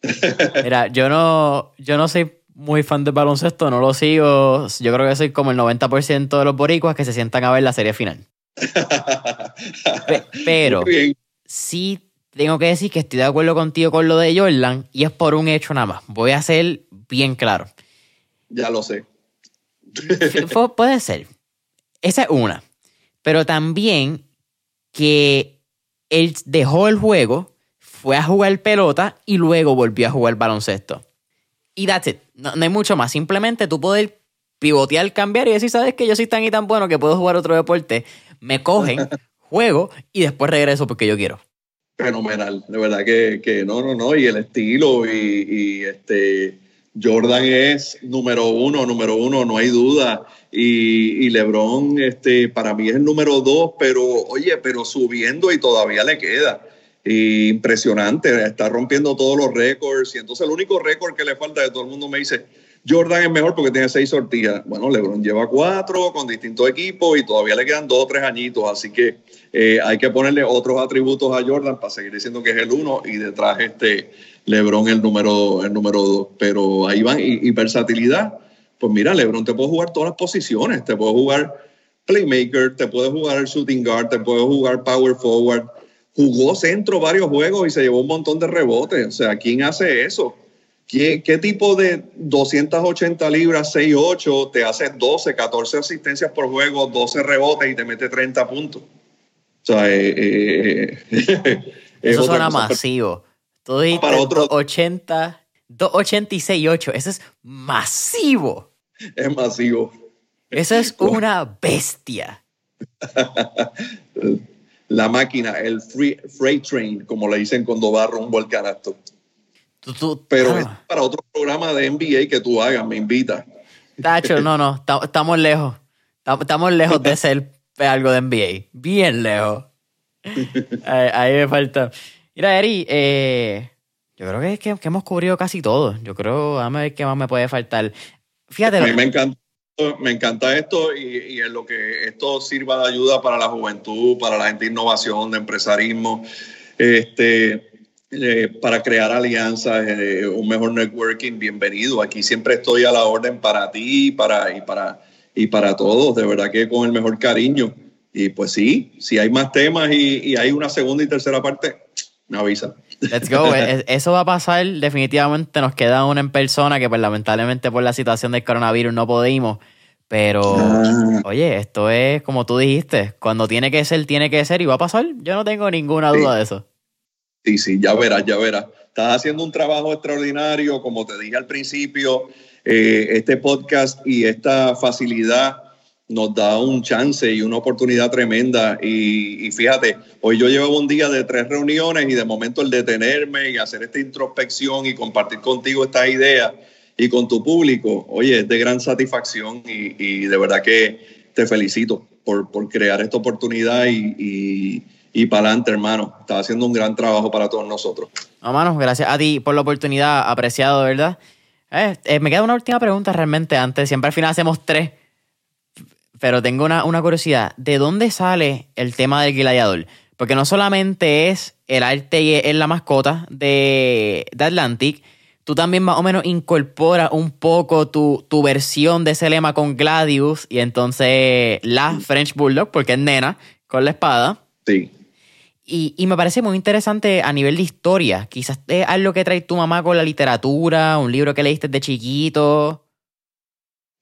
Mira, yo no, yo no soy muy fan del baloncesto, no lo sigo. Yo creo que soy como el 90% de los boricuas que se sientan a ver la serie final. Pero sí tengo que decir que estoy de acuerdo contigo con lo de Jordan y es por un hecho nada más. Voy a ser bien claro. Ya lo sé. Puede ser. Esa es una. Pero también que él dejó el juego fue a jugar pelota y luego volvió a jugar baloncesto. Y that's it. No, hay mucho más. Simplemente tú puedes pivotear, cambiar y decir, sabes que yo soy tan y tan bueno que puedo jugar otro deporte. Me cogen, juego y después regreso porque yo quiero. Fenomenal. De verdad que, que no, no, no. Y el estilo y, y este Jordan es número uno, número uno, no hay duda. Y, y, LeBron, este, para mí es el número dos, pero oye, pero subiendo y todavía le queda impresionante, está rompiendo todos los récords. Y entonces el único récord que le falta de todo el mundo me dice, Jordan es mejor porque tiene seis sortillas. Bueno, LeBron lleva cuatro con distintos equipos y todavía le quedan dos o tres añitos, así que eh, hay que ponerle otros atributos a Jordan para seguir diciendo que es el uno y detrás este LeBron el número, el número dos. Pero ahí van, y, versatilidad. Pues mira, LeBron te puede jugar todas las posiciones, te puede jugar playmaker, te puede jugar shooting guard, te puede jugar power forward, jugó centro varios juegos y se llevó un montón de rebotes. O sea, ¿quién hace eso? ¿Qué, qué tipo de 280 libras, 6-8, te hace 12, 14 asistencias por juego, 12 rebotes y te mete 30 puntos? O sea, eh, eh, eh eso suena masivo. Todo para otro 80, 286 8. Eso es masivo. Es masivo. Eso es una bestia. la máquina, el freight train, como le dicen cuando va rumbo al canasto. Pero es para otro programa de NBA que tú hagas, me invita. Tacho, no, no, estamos lejos. Estamos lejos de ser algo de NBA. Bien lejos. Ahí, me falta. Mira, Eri, eh, yo creo que, que, que, hemos cubrido casi todo. Yo creo, déjame ver qué más me puede faltar. Fíjate. A mí me encanta me encanta esto y, en lo que esto sirva de ayuda para la juventud, para la gente de innovación, de empresarismo, este, eh, para crear alianzas, eh, un mejor networking, bienvenido. Aquí siempre estoy a la orden para ti para, y, para, y para todos, de verdad que con el mejor cariño. Y pues sí, si hay más temas y, y hay una segunda y tercera parte, me avisa. Let's go. Eso va a pasar. Definitivamente nos queda una en persona que pues lamentablemente por la situación del coronavirus no pudimos. Pero, ah. oye, esto es como tú dijiste, cuando tiene que ser, tiene que ser y va a pasar. Yo no tengo ninguna duda de eso. Sí, sí, ya verás, ya verás. Estás haciendo un trabajo extraordinario, como te dije al principio, eh, este podcast y esta facilidad nos da un chance y una oportunidad tremenda. Y, fíjate, hoy yo llevo un día de tres reuniones y de momento el detenerme y hacer esta introspección y compartir contigo esta idea y con tu público, oye, es de gran satisfacción y, de verdad que te felicito por, por crear esta oportunidad y, y para adelante, hermano. Estás haciendo un gran trabajo para todos nosotros. Hermano, gracias a ti por la oportunidad, apreciado, ¿verdad? Eh, eh, me queda una última pregunta realmente antes. Siempre al final hacemos tres. Pero tengo una, curiosidad. ¿De dónde sale el tema del gladiador? Porque no solamente es el arte y es la mascota de, Atlantic, tú también más o menos incorporas un poco tu, tu, versión de ese lema con Gladius y entonces la French Bulldog, porque es nena, con la espada. Sí. Y, y, me parece muy interesante a nivel de historia. Quizás es algo que trae tu mamá con la literatura, un libro que leíste de chiquito.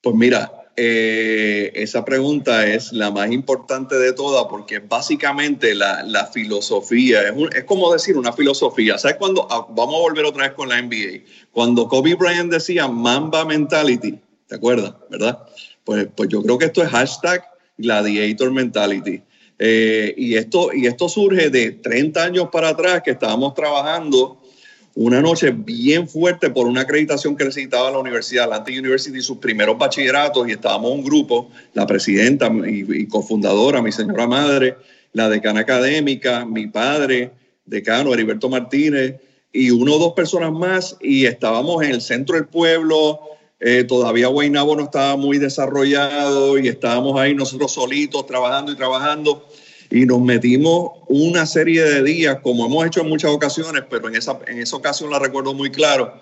Pues mira, eh, esa pregunta es la más importante de todas porque básicamente la, la filosofía, es, es, como decir una filosofía. ¿Sabes cuando, ah, vamos a volver otra vez con la NBA, cuando Kobe Bryant decía Mamba Mentality, ¿te acuerdas? ¿Verdad? Pues, pues yo creo que esto es hashtag Gladiator Mentality. Eh, y, esto, y esto surge de 30 años para atrás que estábamos trabajando una noche bien fuerte por una acreditación que necesitaba la universidad, Atlantic University, sus primeros bachilleratos, y estábamos un grupo, la presidenta y, cofundadora, mi señora madre, la decana académica, mi padre, decano Heriberto Martínez, y uno o dos personas más, y estábamos en el centro del pueblo, eh, todavía Guaynabo no estaba muy desarrollado y estábamos ahí nosotros solitos trabajando y trabajando. Y nos metimos una serie de días, como hemos hecho en muchas ocasiones, pero en esa, en esa ocasión la recuerdo muy claro,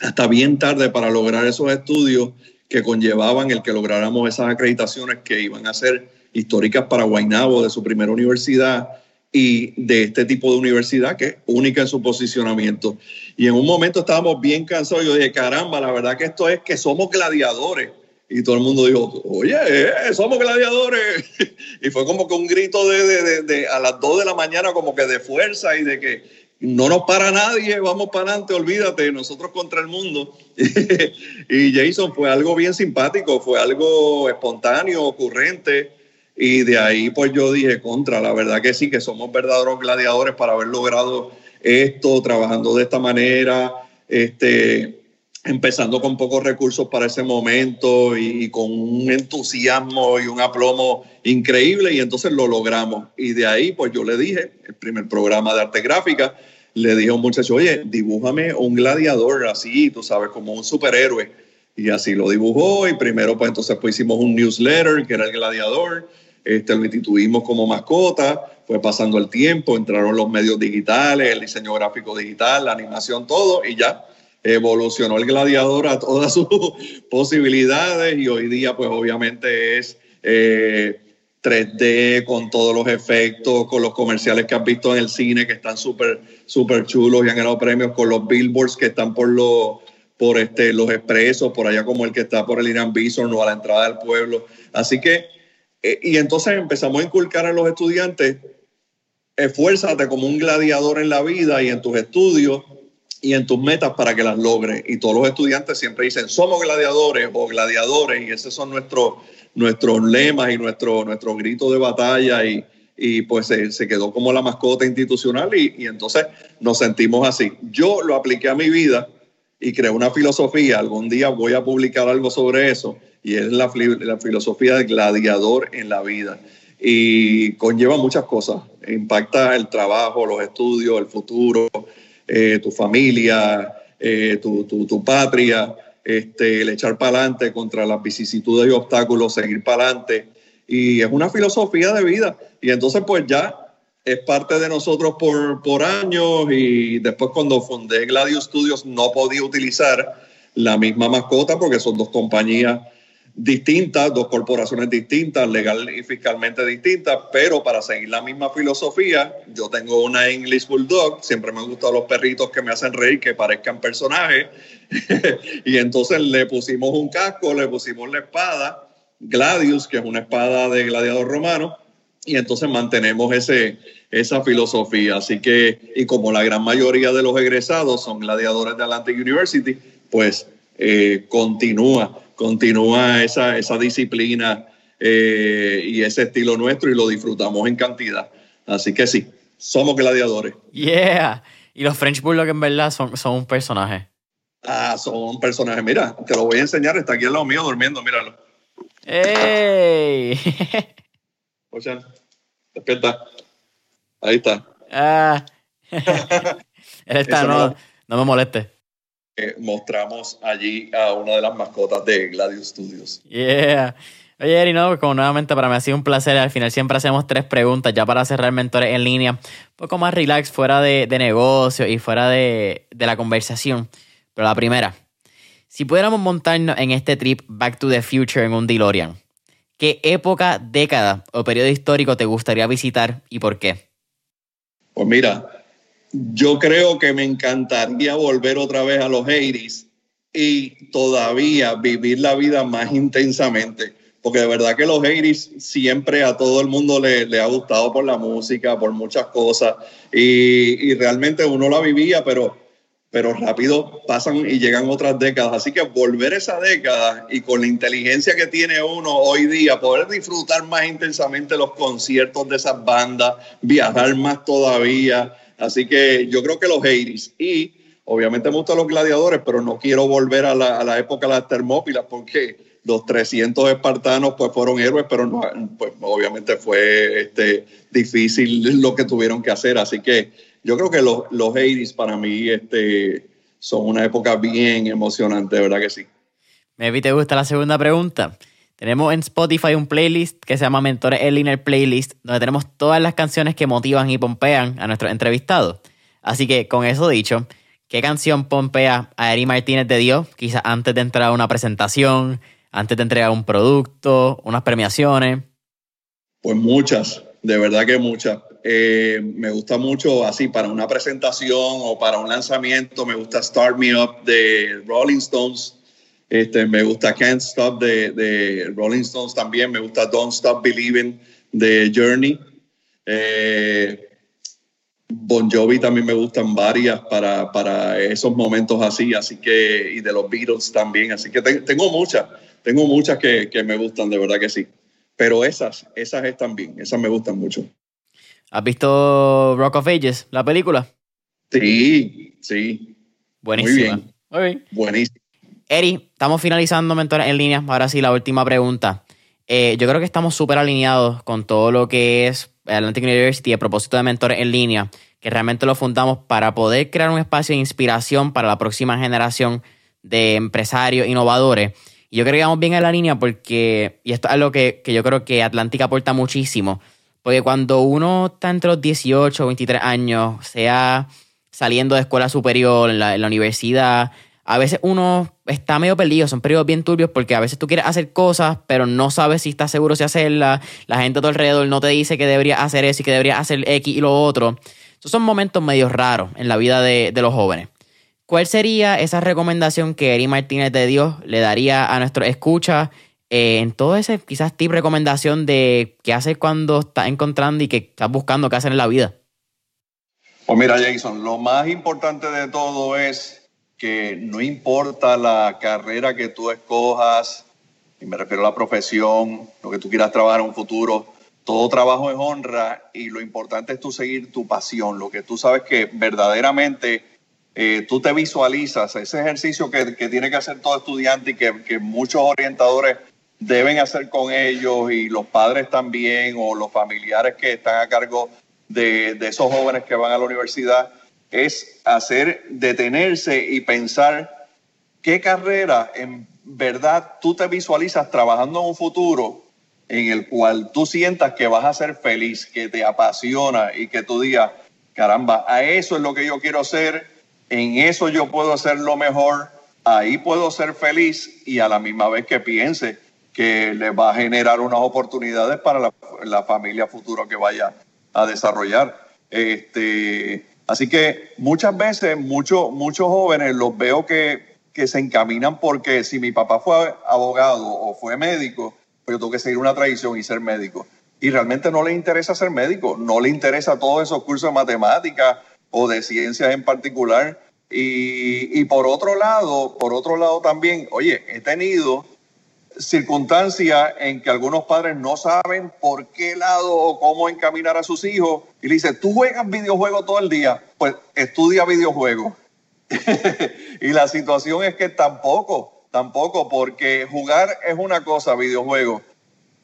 hasta bien tarde para lograr esos estudios que conllevaban el que lográramos esas acreditaciones que iban a ser históricas para Guaynabo de su primera universidad y de este tipo de universidad que es única en su posicionamiento. Y en un momento estábamos bien cansados. Yo dije, caramba, la verdad que esto es que somos gladiadores y todo el mundo dijo, oye, eh, somos gladiadores. y fue como que un grito de, de, a las 2 de la mañana, como que de fuerza y de que no nos para nadie, vamos para adelante, olvídate, nosotros contra el mundo. y Jason fue algo bien simpático, fue algo espontáneo, ocurrente. Y de ahí pues yo dije contra, la verdad que sí, que somos verdaderos gladiadores para haber logrado esto, trabajando de esta manera. Este, empezando con pocos recursos para ese momento y, con un entusiasmo y un aplomo increíble y entonces lo logramos. Y de ahí pues yo le dije, el primer programa de arte gráfica, le dije a un muchacho, oye, dibújame un gladiador así, tú sabes, como un superhéroe. Y así lo dibujó y primero pues entonces pues hicimos un newsletter que era el gladiador, este, lo instituimos como mascota, fue pasando el tiempo, entraron los medios digitales, el diseño gráfico digital, la animación, todo y ya evolucionó el gladiador a todas sus posibilidades y hoy día pues obviamente es 3D eh, con todos los efectos, con los comerciales que has visto en el cine que están súper súper chulos y han ganado premios, con los billboards que están por los por este, los expresos, por allá como el que está por el Irán Bison o a la entrada del pueblo. Así que, eh, y entonces empezamos a inculcar a los estudiantes, esfuérzate como un gladiador en la vida y en tus estudios, y en tus metas para que las logres. Y todos los estudiantes siempre dicen, somos gladiadores o gladiadores, y esos son nuestros, nuestros lemas y nuestro, nuestro grito de batalla, y, y pues se, se, quedó como la mascota institucional, y, y, entonces nos sentimos así. Yo lo apliqué a mi vida y creé una filosofía, algún día voy a publicar algo sobre eso, y es la, la filosofía del gladiador en la vida. Y conlleva muchas cosas, impacta el trabajo, los estudios, el futuro, eh, tu familia, eh, tu, tu, tu, patria, este, el echar para adelante contra las vicisitudes y obstáculos, seguir para adelante. Y es una filosofía de vida. Y entonces pues ya es parte de nosotros por, por años y después cuando fundé Gladius Studios no podía utilizar la misma mascota porque son dos compañías distintas, dos corporaciones distintas, legal y fiscalmente distintas, pero para seguir la misma filosofía, yo tengo una English Bulldog, siempre me han gustado los perritos que me hacen reír, que parezcan personajes, y entonces le pusimos un casco, le pusimos la espada, Gladius, que es una espada de gladiador romano, y entonces mantenemos ese, esa filosofía. Así que, y como la gran mayoría de los egresados son gladiadores de Atlantic University, pues eh, continúa continúa esa, esa disciplina eh, y ese estilo nuestro y lo disfrutamos en cantidad. Así que sí, somos gladiadores. Yeah. Y los French Bulldog en verdad son, son un personaje. Ah, son un personaje. Mira, te lo voy a enseñar. Está aquí al lado mío durmiendo, míralo. ¡Ey! Oye, despierta. Ahí está. Ah. Él está, no, no me moleste mostramos allí a una de las mascotas de Gladius Studios. Yeah. Oye, Eri, no, como nuevamente para mí ha sido un placer. Al final siempre hacemos tres preguntas ya para cerrar mentores en línea. Un poco más relax, fuera de, de negocio y fuera de, de la conversación. Pero la primera, si pudiéramos montarnos en este trip Back to the Future en un DeLorean, ¿qué época, década o periodo histórico te gustaría visitar y por qué? Pues mira, yo creo que me encantaría volver otra vez a los 80 y todavía vivir la vida más intensamente. Porque de verdad que los 80 siempre a todo el mundo le, ha gustado por la música, por muchas cosas. Y, y, realmente uno la vivía, pero, pero rápido pasan y llegan otras décadas. Así que volver esa década y con la inteligencia que tiene uno hoy día, poder disfrutar más intensamente los conciertos de esas bandas, viajar más todavía Así que yo creo que los 80 Y Obviamente me gustan los gladiadores, pero no quiero volver a la, a la época de las termópilas porque los 300 espartanos pues fueron héroes, pero pues, obviamente fue este, difícil lo que tuvieron que hacer. Así que yo creo que los, los 80 para mí este, son una época bien emocionante, verdad que sí. Maybe te gusta la segunda pregunta. Tenemos en Spotify un playlist que se llama Mentores en Liner Playlist, donde tenemos todas las canciones que motivan y pompean a nuestros entrevistados. Así que con eso dicho, ¿qué canción pompea a Eri Martínez de Dios? Quizás antes de entrar a una presentación, antes de entregar un producto, unas premiaciones. Pues muchas, de verdad que muchas. Eh, me gusta mucho así para una presentación o para un lanzamiento, me gusta Start Me Up de Rolling Stones. Este, me gusta Can't Stop de, de, Rolling Stones también. Me gusta Don't Stop Believing de Journey. Eh, bon Jovi también me gustan varias para, para, esos momentos así, así que, y de los Beatles también. Así que tengo muchas, tengo muchas que, que me gustan, de verdad que sí. Pero esas, esas están bien, esas me gustan mucho. ¿Has visto Rock of Ages, la película? Sí, sí. Buenísima. Muy bien. Muy bien. Buenísimo. Eri, estamos finalizando Mentores en Línea. Ahora sí, la última pregunta. Eh, yo creo que estamos súper alineados con todo lo que es Atlantic University, el propósito de Mentores en Línea, que realmente lo fundamos para poder crear un espacio de inspiración para la próxima generación de empresarios innovadores. Y yo creo que vamos bien en la línea porque, y esto es algo que, que yo creo que Atlantic aporta muchísimo, porque cuando uno está entre los 18 o 23 años, sea saliendo de escuela superior, en la, universidad, a veces uno está medio perdido, son periodos bien turbios porque a veces tú quieres hacer cosas, pero no sabes si estás seguro si hacerlas, la gente a tu alrededor no te dice que deberías hacer eso y que deberías hacer X y lo otro. Esos son momentos medio raros en la vida de, los jóvenes. ¿Cuál sería esa recomendación que Eri Martínez de Dios le daría a nuestros escuchas eh, en todo ese quizás tip recomendación de qué hacer cuando estás encontrando y que estás buscando qué hacer en la vida? Pues mira, Jason, lo más importante de todo es que no importa la carrera que tú escojas, y me refiero a la profesión, lo que tú quieras trabajar en un futuro, todo trabajo es honra y lo importante es tú seguir tu pasión, lo que tú sabes que verdaderamente eh, tú te visualizas, ese ejercicio que, que, tiene que hacer todo estudiante y que, que muchos orientadores deben hacer con ellos y los padres también o los familiares que están a cargo de, de, esos jóvenes que van a la universidad es hacer, detenerse y pensar qué carrera en verdad tú te visualizas trabajando en un futuro en el cual tú sientas que vas a ser feliz, que te apasiona y que tú digas, caramba, a eso es lo que yo quiero hacer, en eso yo puedo hacer lo mejor, ahí puedo ser feliz y a la misma vez que piense que le va a generar unas oportunidades para la familia futura que vaya a desarrollar. Este, así que muchas veces, muchos muchos jóvenes los veo que, que se encaminan porque si mi papá fue abogado o fue médico, pues yo tengo que seguir una tradición y ser médico. Y realmente no le interesa ser médico, no le interesa todos esos cursos de matemáticas o de ciencias en particular. Y, y por otro lado, por otro lado también, oye, he tenido circunstancia en que algunos padres no saben por qué lado o cómo encaminar a sus hijos y le dice, tú juegas videojuegos todo el día, pues estudia videojuegos. y la situación es que tampoco, tampoco, porque jugar es una cosa, videojuegos.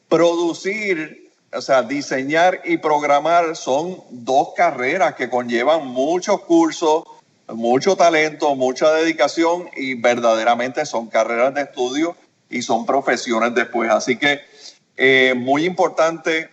Producir, o sea, diseñar y programar son dos carreras que conllevan muchos cursos, mucho talento, mucha dedicación y verdaderamente son carreras de estudio y son profesiones después. Así que eh, muy importante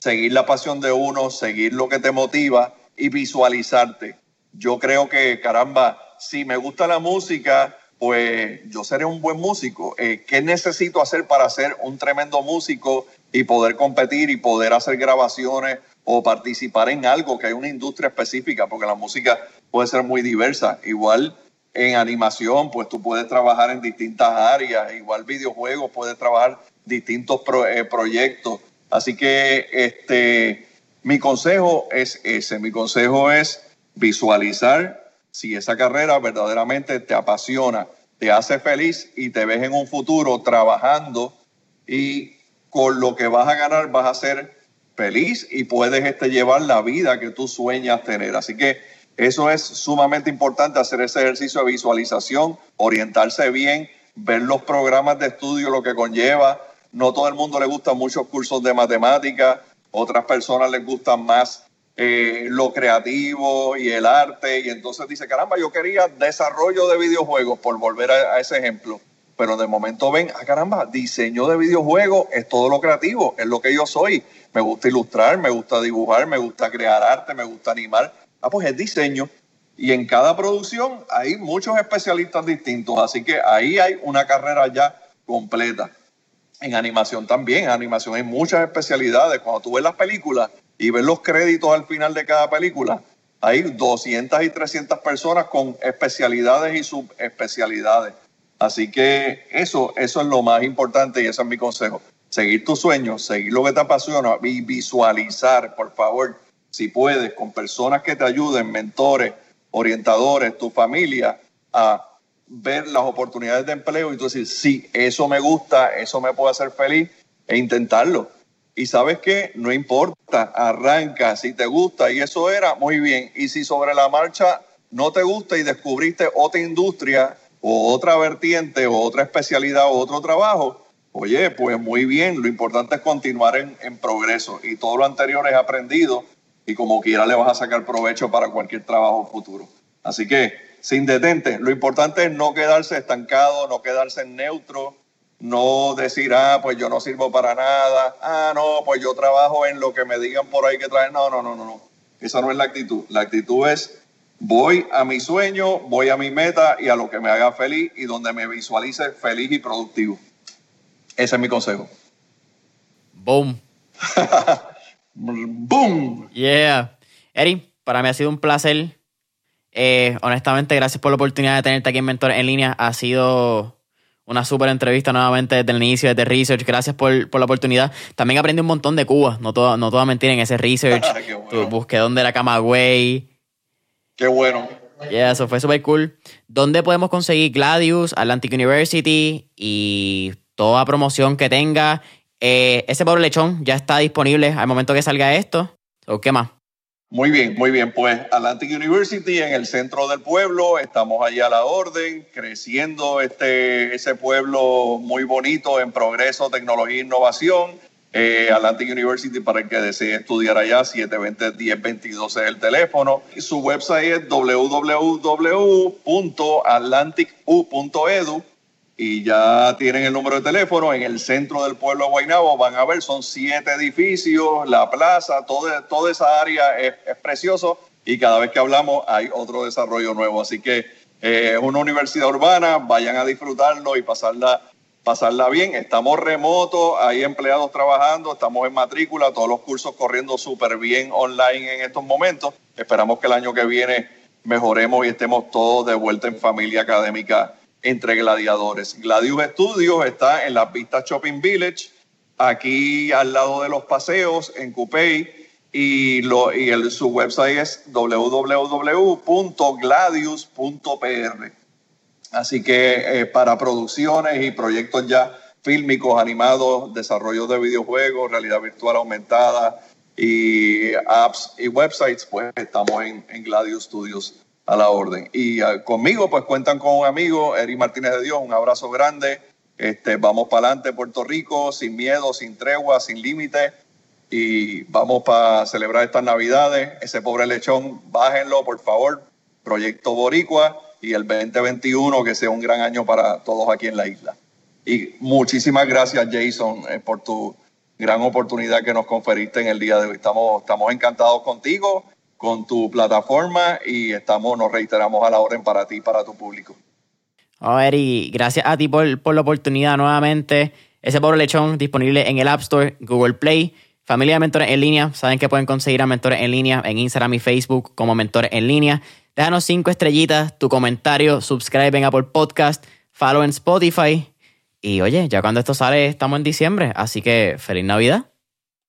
seguir la pasión de uno, seguir lo que te motiva y visualizarte. Yo creo que, caramba, si me gusta la música, pues yo seré un buen músico. Eh, ¿Qué necesito hacer para ser un tremendo músico y poder competir y poder hacer grabaciones o participar en algo que hay una industria específica? Porque la música puede ser muy diversa. Igual en animación, pues tú puedes trabajar en distintas áreas, igual videojuegos, puedes trabajar distintos eh, proyectos. Así que este, mi consejo es ese, mi consejo es visualizar si esa carrera verdaderamente te apasiona, te hace feliz y te ves en un futuro trabajando y con lo que vas a ganar vas a ser feliz y puedes este, llevar la vida que tú sueñas tener. Así que Eso es sumamente importante, hacer ese ejercicio de visualización, orientarse bien, ver los programas de estudio, lo que conlleva. No todo el mundo le gusta muchos cursos de matemática, otras personas les gustan más eh, lo creativo y el arte. Y entonces dice, caramba, yo quería desarrollo de videojuegos, por volver a, ese ejemplo. Pero de momento ven, ah, caramba, diseño de videojuegos es todo lo creativo, es lo que yo soy. Me gusta ilustrar, me gusta dibujar, me gusta crear arte, me gusta animar. Ah, pues es diseño. Y en cada producción hay muchos especialistas distintos, así que ahí hay una carrera ya completa. En animación también, en animación hay muchas especialidades. Cuando tú ves las películas y ves los créditos al final de cada película, hay 200 y 300 personas con especialidades y subespecialidades. Así que eso, eso es lo más importante y ese es mi consejo. Seguir tus sueños, seguir lo que te apasiona y visualizar, por favor, si puedes, con personas que te ayuden, mentores, orientadores, tu familia, a ver las oportunidades de empleo y tú decir, sí, eso me gusta, eso me puede hacer feliz e intentarlo. Y sabes que no importa, arranca, si te gusta y eso era, muy bien. Y si sobre la marcha no te gusta y descubriste otra industria o otra vertiente o otra especialidad o otro trabajo, oye, pues muy bien, lo importante es continuar en, en progreso y todo lo anterior es aprendido y como quiera le vas a sacar provecho para cualquier trabajo futuro. Así que, sin detente, lo importante es no quedarse estancado, no quedarse en neutro, no decir, ah, pues yo no sirvo para nada, ah, no, pues yo trabajo en lo que me digan por ahí que traen. No, no, no, no, no. Esa no es la actitud. La actitud es, voy a mi sueño, voy a mi meta y a lo que me haga feliz y donde me visualice feliz y productivo. Ese es mi consejo. Boom. ¡Boom! Yeah. Eri, para mí ha sido un placer. Eh, honestamente, gracias por la oportunidad de tenerte aquí en Mentor en línea. Ha sido una súper entrevista nuevamente desde el inicio, desde Research. Gracias por, la oportunidad. También aprendí un montón de Cuba. No todo, no todo mentir en ese Research. bueno. Busqué dónde era Camagüey. Qué bueno. Yeah, eso fue súper cool. ¿Dónde podemos conseguir Gladius, Atlantic University y toda promoción que tenga? Eh, ese pobre lechón ya está disponible al momento que salga esto. ¿O qué más? Muy bien, muy bien. Pues Atlantic University en el centro del pueblo, estamos allí a la orden, creciendo este, ese pueblo muy bonito en progreso, tecnología e innovación. Eh, Atlantic University para el que desee estudiar allá, 720-1022 es el teléfono. Su website es www.atlanticu.edu y ya tienen el número de teléfono en el centro del pueblo de Guaynabo. Van a ver, son siete edificios, la plaza, toda, esa área es, precioso y cada vez que hablamos hay otro desarrollo nuevo. Así que eh, es una universidad urbana, vayan a disfrutarlo y pasarla, pasarla bien. Estamos remotos, hay empleados trabajando, estamos en matrícula, todos los cursos corriendo súper bien online en estos momentos. Esperamos que el año que viene mejoremos y estemos todos de vuelta en familia académica entre gladiadores. Gladius Studios está en las vistas Shopping Village, aquí al lado de los paseos, en Coupey, y, lo, y el, su website es www.gladius.pr. Así que eh, para producciones y proyectos ya fílmicos, animados, desarrollo de videojuegos, realidad virtual aumentada y apps y websites, pues estamos en, en Gladius Studios a la orden. Y ah, conmigo, pues cuentan con un amigo, Eric Martínez de Dios, un abrazo grande. Este, vamos para adelante, Puerto Rico, sin miedo, sin tregua, sin límite. Y vamos para celebrar estas Navidades. Ese pobre lechón, bájenlo, por favor. Proyecto Boricua y el 2021, que sea un gran año para todos aquí en la isla. Y muchísimas gracias, Jason, eh, por tu gran oportunidad que nos conferiste en el día de hoy. Estamos, estamos encantados contigo con tu plataforma y estamos, nos reiteramos a la orden para ti y para tu público. A ver, y gracias a ti por, la oportunidad nuevamente. Ese pobre lechón disponible en el App Store, Google Play. Familia de Mentores en línea, saben que pueden conseguir a Mentores en línea en Instagram y Facebook como Mentores en línea. Déjanos cinco estrellitas, tu comentario, subscribe en Apple Podcast, follow en Spotify. Y oye, ya cuando esto sale estamos en diciembre, así que feliz Navidad.